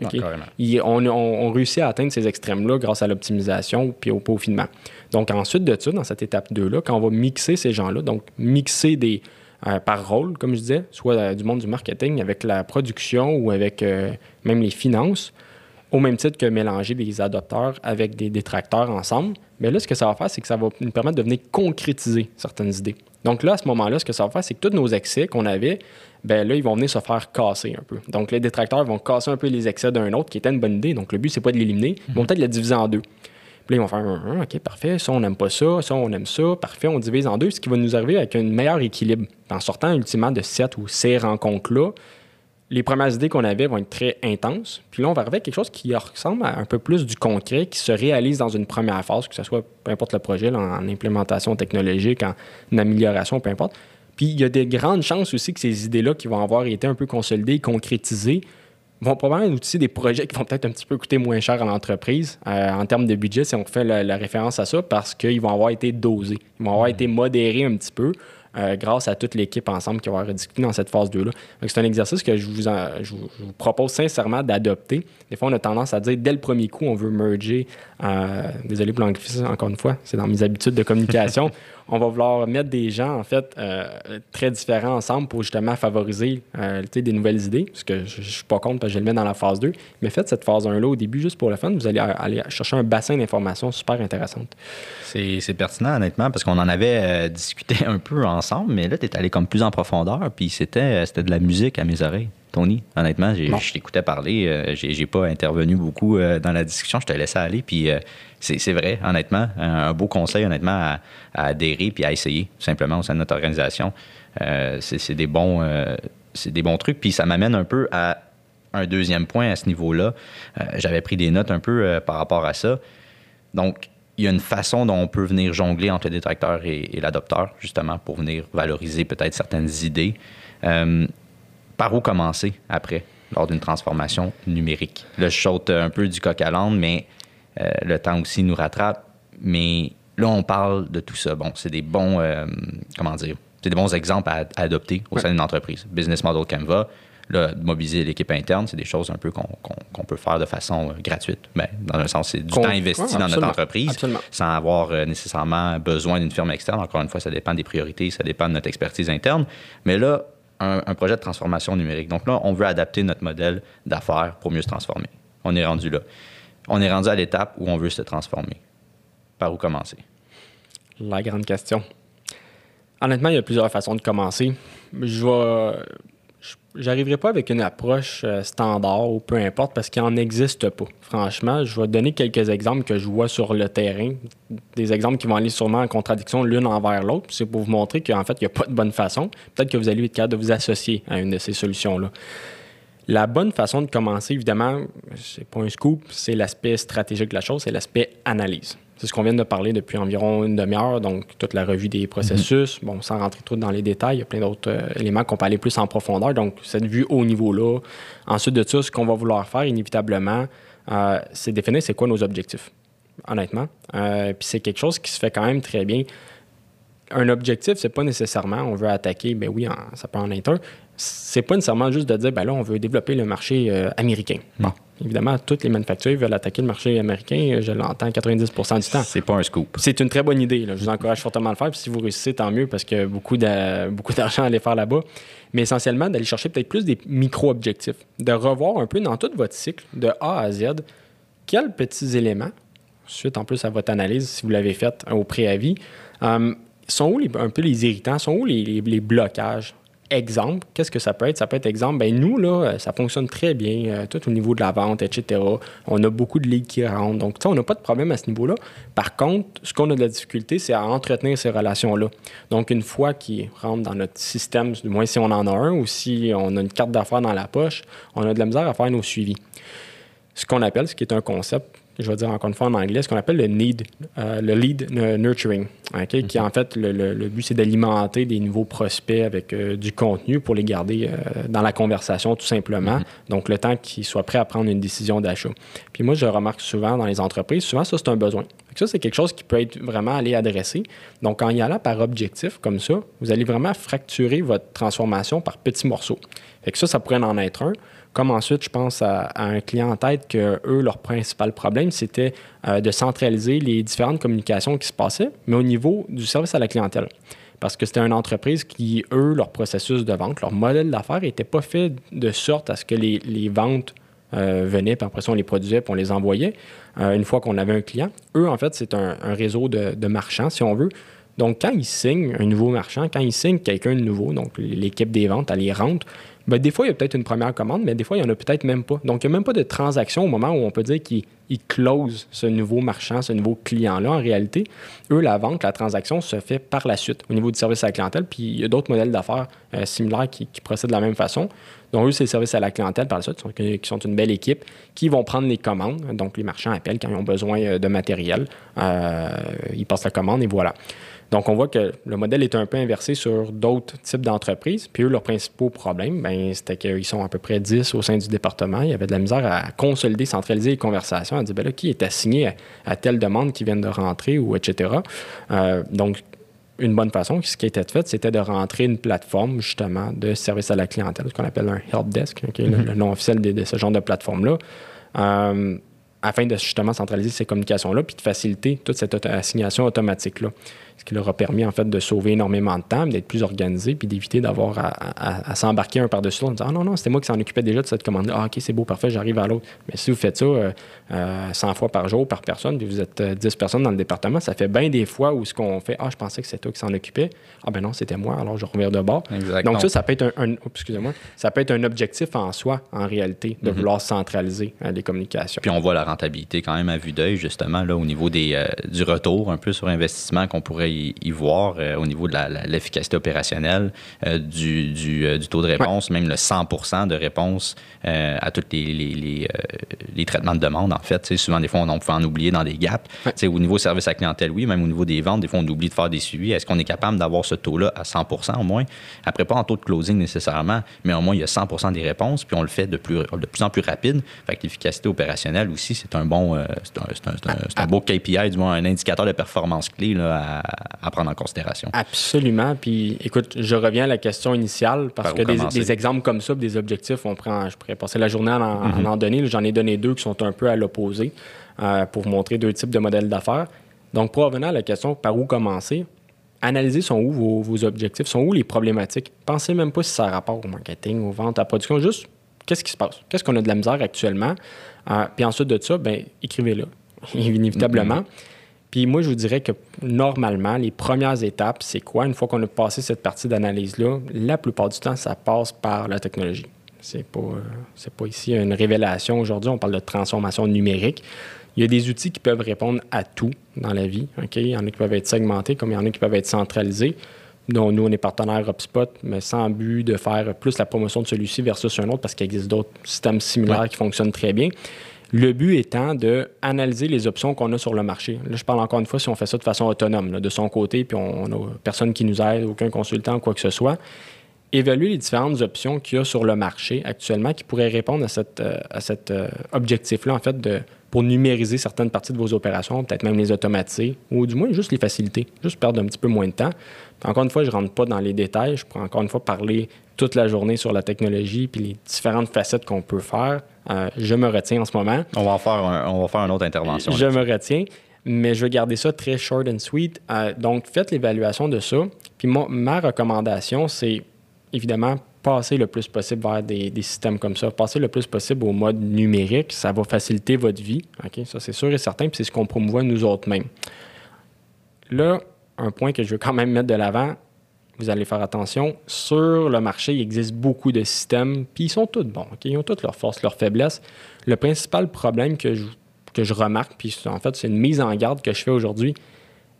on, réussit à atteindre ces extrêmes-là grâce à l'optimisation puis au peaufinement. Donc, ensuite de ça, dans cette étape 2-là, quand on va mixer ces gens-là, donc mixer des, euh, par rôle, comme je disais, soit euh, du monde du marketing avec la production ou avec euh, même les finances, au même titre que mélanger des adopteurs avec des détracteurs ensemble. Mais là, ce que ça va faire, c'est que ça va nous permettre de venir concrétiser certaines idées. Donc là, à ce moment-là, ce que ça va faire, c'est que tous nos excès qu'on avait, ben là, ils vont venir se faire casser un peu. Donc les détracteurs vont casser un peu les excès d'un autre qui était une bonne idée. Donc le but, c'est pas de l'éliminer, ils vont mhm. peut-être le diviser en deux. Puis là, ils vont faire OK, parfait, ça, on n'aime pas ça, ça, on aime ça, parfait, on divise en deux, ce qui va nous arriver avec un meilleur équilibre. En sortant ultimement de cette ou ces rencontres-là, les premières idées qu'on avait vont être très intenses. Puis là, on va arriver à quelque chose qui ressemble à un peu plus du concret, qui se réalise dans une première phase, que ce soit peu importe le projet, en implémentation technologique, en amélioration, peu importe. Puis il y a des grandes chances aussi que ces idées-là qui vont avoir été un peu consolidées, concrétisées, vont probablement être aussi des projets qui vont peut-être un petit peu coûter moins cher à l'entreprise euh, en termes de budget, si on fait la, référence à ça, parce qu'ils vont avoir été dosés. Ils vont avoir mmh. été modérés un petit peu. Euh, grâce à toute l'équipe ensemble qui va discuté dans cette phase 2-là. C'est un exercice que je vous, je vous, propose sincèrement d'adopter. Des fois, on a tendance à dire dès le premier coup, on veut merger. Euh, désolé pour l'anglicisme, encore une fois, c'est dans mes habitudes de communication. on va vouloir mettre des gens, en fait, euh, très différents ensemble pour justement favoriser euh, des nouvelles idées, parce que je ne suis pas contre, parce que je le mets dans la phase 2. Mais faites cette phase 1-là au début, juste pour le fun, vous allez aller chercher un bassin d'informations super intéressante. C'est pertinent, honnêtement, parce qu'on en avait euh, discuté un peu ensemble, mais là, tu es allé comme plus en profondeur, puis c'était de la musique à mes oreilles. Tony, honnêtement, je t'écoutais parler, euh, j'ai pas intervenu beaucoup euh, dans la discussion, je te laissé aller, puis euh, c'est vrai, honnêtement, un, beau conseil, honnêtement, à, adhérer puis à essayer, simplement, au sein de notre organisation. c'est des, bons, des bons trucs, puis ça m'amène un peu à un deuxième point à ce niveau-là. J'avais pris des notes un peu par rapport à ça. Donc, il y a une façon dont on peut venir jongler entre le détracteur et, et l'adopteur, justement, pour venir valoriser peut-être certaines idées par où commencer après, lors d'une transformation numérique? Là, je saute un peu du coq à l'âne, mais euh, le temps aussi nous rattrape. Mais là, on parle de tout ça. Bon, c'est des bons, euh, comment dire, c'est des bons exemples à, adopter au sein d'une entreprise. Business Model Canva, là, mobiliser l'équipe interne, c'est des choses un peu qu'on peut faire de façon euh, gratuite. Mais ben, dans un sens, c'est du temps investi dans notre entreprise sans avoir nécessairement besoin d'une firme externe. Encore une fois, ça dépend des priorités, ça dépend de notre expertise interne. Mais là, un, projet de transformation numérique. Donc là, on veut adapter notre modèle d'affaires pour mieux se transformer. On est rendu là. On est rendu à l'étape où on veut se transformer. Par où commencer? La grande question. Honnêtement, il y a plusieurs façons de commencer. Je vais j'arriverai pas avec une approche euh, standard ou peu importe parce qu'il n'en existe pas. Franchement, je vais donner quelques exemples que je vois sur le terrain, des exemples qui vont aller sûrement en contradiction l'une envers l'autre. C'est pour vous montrer qu'en fait, il n'y a pas de bonne façon. Peut-être que vous allez être capable de vous associer à une de ces solutions-là. La bonne façon de commencer, évidemment, c'est pas un scoop, c'est l'aspect stratégique de la chose, c'est l'aspect analyse. C'est ce qu'on vient de parler depuis environ une demi-heure, donc toute la revue des processus. Mhm. Bon, sans rentrer trop dans les détails, il y a plein d'autres euh, éléments qu'on peut aller plus en profondeur. Donc, cette vue au niveau-là. Ensuite de ça, ce qu'on va vouloir faire, inévitablement, euh, c'est définir c'est quoi nos objectifs, honnêtement. Euh, puis c'est quelque chose qui se fait quand même très bien. Un objectif, c'est pas nécessairement on veut attaquer, ben oui, ça peut en être un. C'est pas nécessairement juste de dire, ben là, on veut développer le marché américain. Bon, Évidemment, toutes les manufacturiers veulent attaquer le marché américain. Je l'entends 90% du temps. C'est pas un scoop. C'est une très bonne idée. Je vous encourage fortement à le faire. Puis si vous réussissez, tant mieux parce que beaucoup d'argent à aller faire là-bas. Mais essentiellement, d'aller chercher peut-être plus des micro-objectifs. De revoir un peu dans tout votre cycle, de A à Z, quels petits éléments, suite en plus à votre analyse, si vous l'avez faite au préavis, euh, sont où un peu les irritants, sont où les blocages? Exemple, qu'est-ce que ça peut être? Ça peut être exemple, ben nous, là, euh, ça fonctionne très bien, euh, tout au niveau de la vente, etc. On a beaucoup de leads qui rentrent. Donc, on n'a pas de problème à ce niveau-là. Par contre, ce qu'on a de la difficulté, c'est à entretenir ces relations-là. Donc, une fois qu'ils rentrent dans notre système, du moins si on en a un ou si on a une carte d'affaires dans la poche, on a de la misère à faire nos suivis. Ce qu'on appelle, ce qui est un concept je vais dire encore une fois en anglais, ce qu'on appelle le need, euh, le lead nurturing, qui en fait, le, but, c'est d'alimenter des nouveaux prospects avec euh, du contenu pour les garder euh, dans la conversation tout simplement. Mhm. Donc, le temps qu'ils soient prêts à prendre une décision d'achat. Puis moi, je remarque souvent dans les entreprises, souvent, ça, c'est un besoin. Ça, c'est quelque chose qui peut être vraiment aller adresser. Donc, en y allant par objectif, comme ça, vous allez vraiment fracturer votre transformation par petits morceaux. Fait que ça, ça pourrait en être un. Comme ensuite, je pense à, un client en tête que eux, leur principal problème, c'était euh, de centraliser les différentes communications qui se passaient, mais au niveau du service à la clientèle. Parce que c'était une entreprise qui, eux, leur processus de vente, leur modèle d'affaires n'était pas fait de sorte à ce que les, ventes euh, venaient, puis après ça, on les produisait, puis on les envoyait euh, une fois qu'on avait un client. Eux, en fait, c'est un, réseau de, de, marchands, si on veut. Donc, quand ils signent un nouveau marchand, quand ils signent quelqu'un de nouveau, donc l'équipe des ventes, elle les rentre, ben, des fois, il y a peut-être une première commande, mais des fois, il n'y en a peut-être même pas. Donc, il n'y a même pas de transaction au moment où on peut dire qu'il ils closent ce nouveau marchand, ce nouveau client-là. En réalité, eux, la vente, la transaction se fait par la suite au niveau du service à la clientèle. Puis il y a d'autres modèles d'affaires euh, similaires qui, procèdent de la même façon. Donc, eux, c'est le service à la clientèle par la suite, qui sont, une belle équipe, qui vont prendre les commandes. Donc, les marchands appellent quand ils ont besoin euh, de matériel. Euh, ils passent la commande et voilà. Donc, on voit que le modèle est un peu inversé sur d'autres types d'entreprises. Puis eux, leurs principaux problèmes, ben, c'était qu'ils sont à peu près 10 au sein du département. Il y avait de la misère à consolider, centraliser les conversations, à dire, ben là, qui est assigné à, telle demande qui vient de rentrer ou etc. Euh, donc, une bonne façon, ce qui a été fait, c'était de rentrer une plateforme, justement, de service à la clientèle, ce qu'on appelle un help desk, est le, mm-hmm. nom officiel de, ce genre de plateforme-là. Euh, afin de justement centraliser ces communications-là puis de faciliter toute cette assignation automatique-là ce qui leur a permis en fait de sauver énormément de temps, d'être plus organisé, puis d'éviter d'avoir à, s'embarquer un par-dessus l'autre en disant Ah non, non, c'était moi qui s'en occupais déjà de cette commande-là. Ah, ok, c'est beau, parfait, j'arrive à l'autre. Mais si vous faites ça 100 euh, euh, fois par jour, par personne, puis vous êtes 10 euh, personnes dans le département, ça fait bien des fois où ce qu'on fait Ah, je pensais que c'était toi qui s'en occupait. Ah, ben non, c'était moi, alors je reviens de bord. Donc, ça, ça peut être un, excusez-moi, ça peut être un objectif en soi, en réalité, de mhm. vouloir centraliser les communications. Puis on voit la rentabilité quand même à vue d'œil, justement, là, au niveau des, du retour un peu sur investissement qu'on pourrait y, voir euh, au niveau de l'efficacité opérationnelle, euh, du, euh, du, taux de réponse, même le 100 de réponse à tous les, les, les, traitements de demande, en fait. souvent, des fois, on, peut en oublier dans des gaps. Au niveau service à clientèle, oui, même au niveau des ventes, des fois, on oublie de faire des suivis. Est-ce qu'on est capable d'avoir ce taux-là à 100 au moins? Après, pas en taux de closing nécessairement, mais au moins, il y a 100 des réponses, puis on le fait de plus, de plus en plus rapide. Fait que l'efficacité opérationnelle aussi, c'est un bon, c'est un, un, un, beau KPI, du moins un indicateur de performance clé là, à, à prendre en considération. Absolument. Puis écoute, je reviens à la question initiale parce que des, exemples comme ça, des objectifs, on prend, je pourrais passer la journée à en, mm-hmm. donner. J'en ai donné deux qui sont un peu à l'opposé euh, pour vous montrer deux types de modèles d'affaires. Donc, pour revenir à la question par où commencer, analyser sont où vos, objectifs, sont où les problématiques. Pensez même pas si ça a rapport au marketing, aux ventes, à la production, juste qu'est-ce qui se passe, qu'est-ce qu'on a de la misère actuellement? Euh, puis ensuite de ça, ben, écrivez-le, inévitablement. Mm-hmm. Puis moi, je vous dirais que normalement, les premières étapes, c'est quoi? Une fois qu'on a passé cette partie d'analyse-là, la plupart du temps, ça passe par la technologie. C'est pas, euh, pas ici une révélation aujourd'hui, on parle de transformation numérique. Il y a des outils qui peuvent répondre à tout dans la vie. OK? Il y en a qui peuvent être segmentés, comme il y en a qui peuvent être centralisés. Donc, nous, on est partenaire HubSpot, mais sans but de faire plus la promotion de celui-ci versus un autre, parce qu'il existe d'autres systèmes similaires qui fonctionnent très bien. Le but étant d'analyser les options qu'on a sur le marché. Là, je parle encore une fois si on fait ça de façon autonome, de son côté, puis on n'a personne qui nous aide, aucun consultant, quoi que ce soit. Évaluer les différentes options qu'il y a sur le marché actuellement qui pourraient répondre à, euh, cet euh, objectif-là, en fait, pour numériser certaines parties de vos opérations, peut-être même les automatiser, ou du moins juste les faciliter, juste perdre un petit peu moins de temps. Encore une fois, je ne rentre pas dans les détails, je pourrais encore une fois parler toute la journée sur la technologie puis les différentes facettes qu'on peut faire. Euh, je me retiens en ce moment. On va, en faire on va faire une autre intervention. Je me retiens, mais je vais garder ça très short and sweet. Euh, donc, faites l'évaluation de ça. Puis ma recommandation, c'est évidemment passer le plus possible vers des, systèmes comme ça. Passer le plus possible au mode numérique. Ça va faciliter votre vie. OK? Ça, c'est sûr et certain. Puis c'est ce qu'on promouvoit nous autres mêmes. Là, un point que je veux quand même mettre de l'avant, vous allez faire attention. Sur le marché, il existe beaucoup de systèmes, puis ils sont tous bons. Ils ont toutes leurs forces, leurs faiblesses. Le principal problème que je, que je remarque, puis en fait, c'est une mise en garde que je fais aujourd'hui,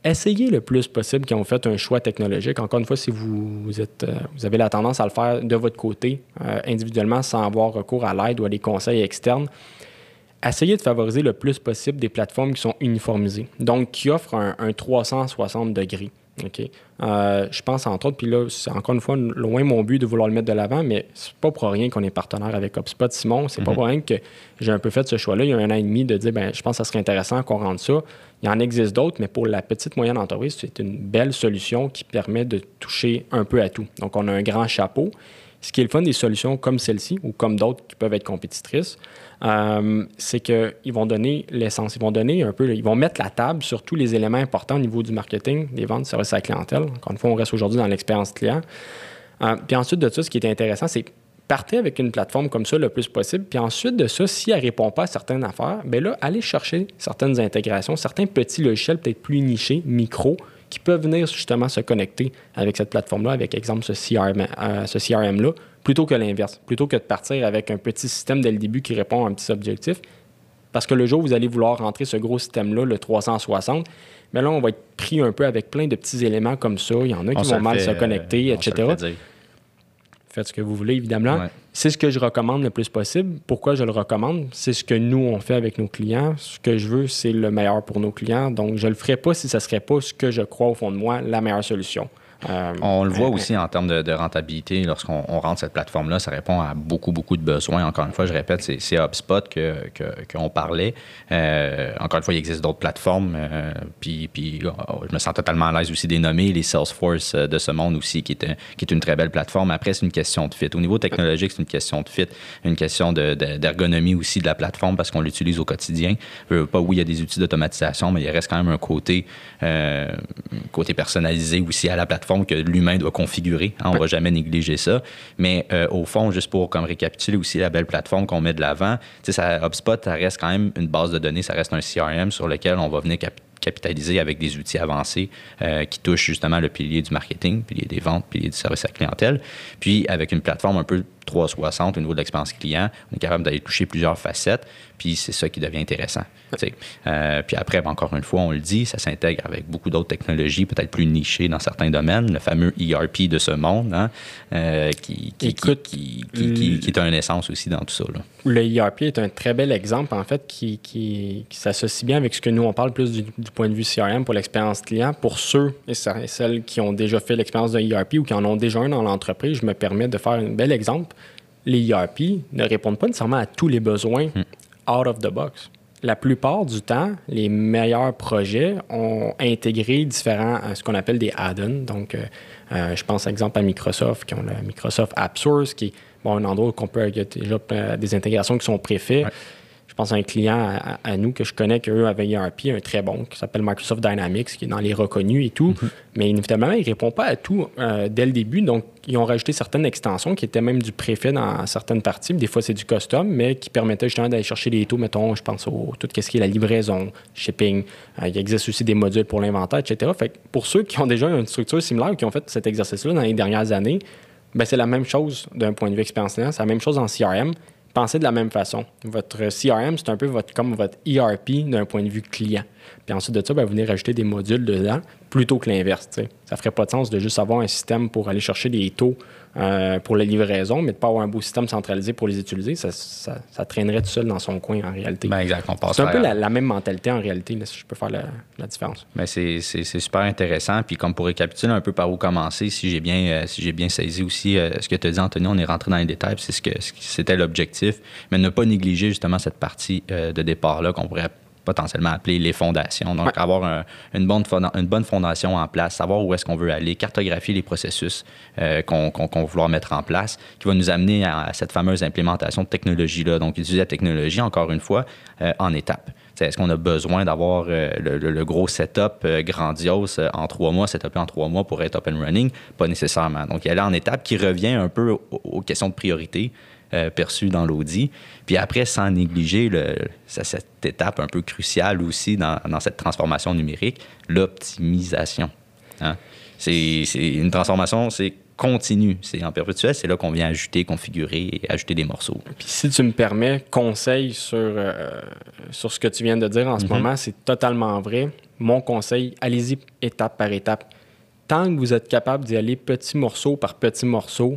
essayez le plus possible quand vous faites un choix technologique. Encore une fois, si vous, êtes, euh, vous avez la tendance à le faire de votre côté, euh, individuellement, sans avoir recours à l'aide ou à des conseils externes, essayez de favoriser le plus possible des plateformes qui sont uniformisées, donc qui offrent un, un 360 degrés. OK? Euh, je pense entre autres, puis là, c'est encore une fois loin mon but de vouloir le mettre de l'avant, mais c'est pas pour rien qu'on est partenaire avec HubSpot. Simon, c'est pas mhm. pour rien que j'ai un peu fait ce choix-là il y a un an et demi de dire, ben, je pense que ça serait intéressant qu'on rentre ça. Il y en existe d'autres, mais pour la petite moyenne entreprise, c'est une belle solution qui permet de toucher un peu à tout. Donc, on a un grand chapeau. Ce qui est le fun des solutions comme celle-ci ou comme d'autres qui peuvent être compétitrices, euh, c'est qu'ils vont donner l'essence. Ils vont donner un peu, ils vont mettre la table sur tous les éléments importants au niveau du marketing, des ventes, services à la clientèle. Encore une fois, on reste aujourd'hui dans l'expérience client. Euh, puis ensuite de ça, ce qui est intéressant, c'est partez avec une plateforme comme ça le plus possible. Puis ensuite de ça, si elle ne répond pas à certaines affaires, bien là, allez chercher certaines intégrations, certains petits logiciels peut-être plus nichés, micro, qui peuvent venir justement se connecter avec cette plateforme-là, avec exemple ce CRM, euh, ce CRM-là, plutôt que l'inverse. Plutôt que de partir avec un petit système dès le début qui répond à un petit objectif, Parce que le jour où vous allez vouloir rentrer ce gros système-là, le 360, mais là, on va être pris un peu avec plein de petits éléments comme ça. Il y en a qui vont mal se connecter, etc. Faites ce que vous voulez, évidemment. C'est ce que je recommande le plus possible. Pourquoi je le recommande? C'est ce que nous, on fait avec nos clients. Ce que je veux, c'est le meilleur pour nos clients. Donc, je ne le ferai pas si ce ne serait pas ce que je crois au fond de moi, la meilleure solution. Euh, on le voit euh, aussi en termes de, rentabilité. Lorsqu'on rentre cette plateforme-là, ça répond à beaucoup, beaucoup de besoins. Encore une fois, je répète, c'est HubSpot qu'on que, parlait. Euh, encore une fois, il existe d'autres plateformes. puis, puis oh, je me sens totalement à l'aise aussi des nommer, les Salesforce de ce monde aussi, qui est, qui est une très belle plateforme. Après, c'est une question de fit. Au niveau technologique, c'est une question de fit, une question d'ergonomie aussi de la plateforme parce qu'on l'utilise au quotidien. pas, oui, il y a des outils d'automatisation, mais il reste quand même un côté, côté personnalisé aussi à la plateforme que l'humain doit configurer. Hein, on ne va jamais négliger ça. Mais euh, au fond, juste pour comme récapituler aussi la belle plateforme qu'on met de l'avant, ça, HubSpot, ça reste quand même une base de données, ça reste un CRM sur lequel on va venir capitaliser avec des outils avancés euh, qui touchent justement le pilier du marketing, pilier des ventes, pilier du service à la clientèle. Puis avec une plateforme un peu 360 au niveau de l'expérience client, on est capable d'aller toucher plusieurs facettes, puis c'est ça qui devient intéressant. Euh, puis après, ben, encore une fois, on le dit, ça s'intègre avec beaucoup d'autres technologies, peut-être plus nichées dans certains domaines, le fameux ERP de ce monde, hein, euh, qui, qui, qui, qui, est un essence aussi dans tout ça. Là. Le ERP est un très bel exemple, en fait, qui, qui, s'associe bien avec ce que nous, on parle plus du, point de vue CRM pour l'expérience client. Pour ceux et celles qui ont déjà fait l'expérience d'un ERP ou qui en ont déjà un dans l'entreprise, je me permets de faire un bel exemple les ERP ne répondent pas nécessairement à tous les besoins hmm. out of the box. La plupart du temps, les meilleurs projets ont intégré différents, euh, ce qu'on appelle des add-ons. Donc, euh, euh, je pense, par exemple, à Microsoft, qui ont le Microsoft App Source, qui est bon, un endroit où on peut, il y a déjà des intégrations qui sont préfaites. Je pense à un client à, nous que je connais, qu'eux avaient ERP, un très bon, qui s'appelle Microsoft Dynamics, qui est dans les reconnus et tout. Mhm. Mais inévitablement, il ne répond pas à tout euh, dès le début. Donc, ils ont rajouté certaines extensions qui étaient même du préfet dans certaines parties. Des fois, c'est du custom, mais qui permettaient justement d'aller chercher les taux, mettons, je pense au tout ce qui est la livraison, shipping. Euh, il existe aussi des modules pour l'inventaire, etc. Fait pour ceux qui ont déjà une structure similaire, qui ont fait cet exercice-là dans les dernières années, ben, c'est la même chose d'un point de vue expérience C'est la même chose en CRM pensez de la même façon. Votre CRM, c'est un peu votre, comme votre ERP d'un point de vue client. Puis ensuite de ça, ben, vous venez rajouter des modules dedans plutôt que l'inverse. Ça ne ferait pas de sens de juste avoir un système pour aller chercher des taux euh, pour la livraison, mais de ne pas avoir un beau système centralisé pour les utiliser. Ça, ça, traînerait tout seul dans son coin en réalité. Ben exact, c'est un peu la, même mentalité en réalité, si je peux faire la, différence. Ben c'est, super intéressant. Puis comme pour récapituler un peu par où commencer, si j'ai bien, euh, si j'ai bien saisi aussi euh, ce que tu as dit, Anthony, on est rentré dans les détails, c'est ce que c'était l'objectif, mais ne pas négliger justement cette partie de départ-là qu'on pourrait potentiellement appeler les fondations. Donc, avoir une, bonne une bonne fondation en place, savoir où est-ce qu'on veut aller, cartographier les processus euh, qu'on va vouloir mettre en place, qui va nous amener à, cette fameuse implémentation de technologie-là. Donc, utiliser la technologie, encore une fois, euh, en étapes. Est-ce qu'on a besoin d'avoir euh, le, gros setup grandiose en trois mois, setupé en trois mois pour être up and running? Pas nécessairement. Donc, il y a là en étapes qui revient un peu aux questions de priorité. Euh, perçu dans l'audit. Puis après, sans négliger le, cette étape un peu cruciale aussi dans, dans cette transformation numérique, l'optimisation. Hein. C'est une transformation, c'est continu, c'est en perpétuel, c'est là qu'on vient ajouter, configurer et ajouter des morceaux. Puis si tu me permets, conseil sur, euh, sur ce que tu viens de dire en ce mm-hmm. moment, c'est totalement vrai. Mon conseil, allez-y étape par étape. Tant que vous êtes capable d'y aller petit morceau par petit morceau,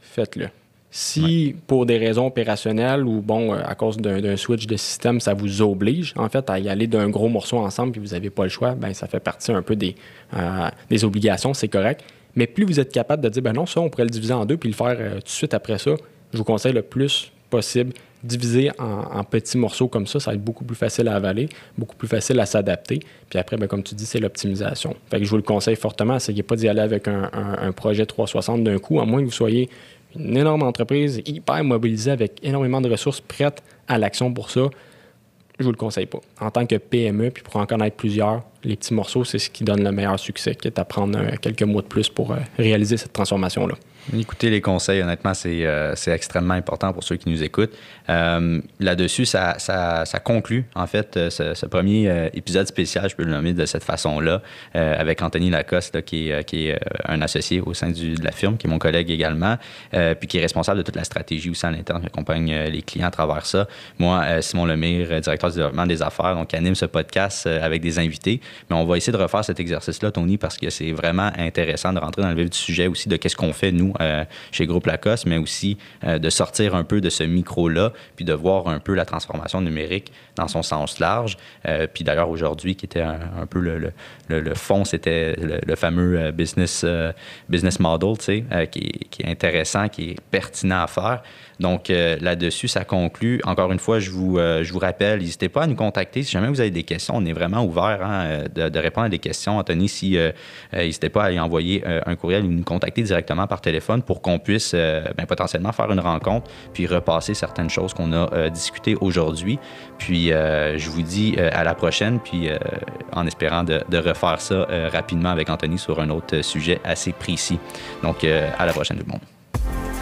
faites-le. Si, pour des raisons opérationnelles ou, bon, euh, à cause d'un switch de système, ça vous oblige, en fait, à y aller d'un gros morceau ensemble puis vous n'avez pas le choix, ben ça fait partie un peu des, euh, des obligations, c'est correct. Mais plus vous êtes capable de dire, ben non, ça, on pourrait le diviser en deux puis le faire euh, tout de suite après ça, je vous conseille le plus possible diviser en, petits morceaux comme ça, ça va être beaucoup plus facile à avaler, beaucoup plus facile à s'adapter. Puis après, ben, comme tu dis, c'est l'optimisation. Fait que je vous le conseille fortement, essayez pas d'y aller avec un, un projet 360 d'un coup, à moins que vous soyez une énorme entreprise hyper mobilisée avec énormément de ressources prêtes à l'action pour ça, je vous le conseille pas. En tant que PME, puis pour en connaître plusieurs, les petits morceaux, c'est ce qui donne le meilleur succès, qui est à prendre quelques mois de plus pour réaliser cette transformation-là. Écoutez les conseils, honnêtement, c'est extrêmement important pour ceux qui nous écoutent. Là-dessus, ça, ça, conclut, en fait, ce, ce premier épisode spécial, je peux le nommer de cette façon-là, avec Anthony Lacoste, qui est, qui est un associé au sein de la firme, qui est mon collègue également, puis qui est responsable de toute la stratégie aussi à l'interne, qui accompagne les clients à travers ça. Moi, Simon Lemire, directeur du développement des affaires, donc anime ce podcast euh, avec des invités. Mais on va essayer de refaire cet exercice-là, Tony, parce que c'est vraiment intéressant de rentrer dans le vif du sujet aussi de qu'est-ce qu'on fait, nous, euh, chez Groupe Lacoste, mais aussi euh, de sortir un peu de ce micro-là, puis de voir un peu la transformation numérique dans son sens large. puis d'ailleurs, aujourd'hui, qui était un, peu le, le, fond, c'était le, fameux business, business model, tu sais, qui, qui, est intéressant, qui est pertinent à faire. Donc euh, là-dessus, ça conclut. Encore une fois, je vous, euh, je vous rappelle, n'hésitez pas à nous contacter si jamais vous avez des questions. On est vraiment ouvert hein, euh, de, de, répondre à des questions. Anthony, si n'hésitez pas à y envoyer un courriel ou nous contacter directement par téléphone pour qu'on puisse ben, potentiellement faire une rencontre puis repasser certaines choses qu'on a discutées aujourd'hui. Puis je vous dis à la prochaine, puis en espérant de, de refaire ça rapidement avec Anthony sur un autre sujet assez précis. Donc à la prochaine tout le monde.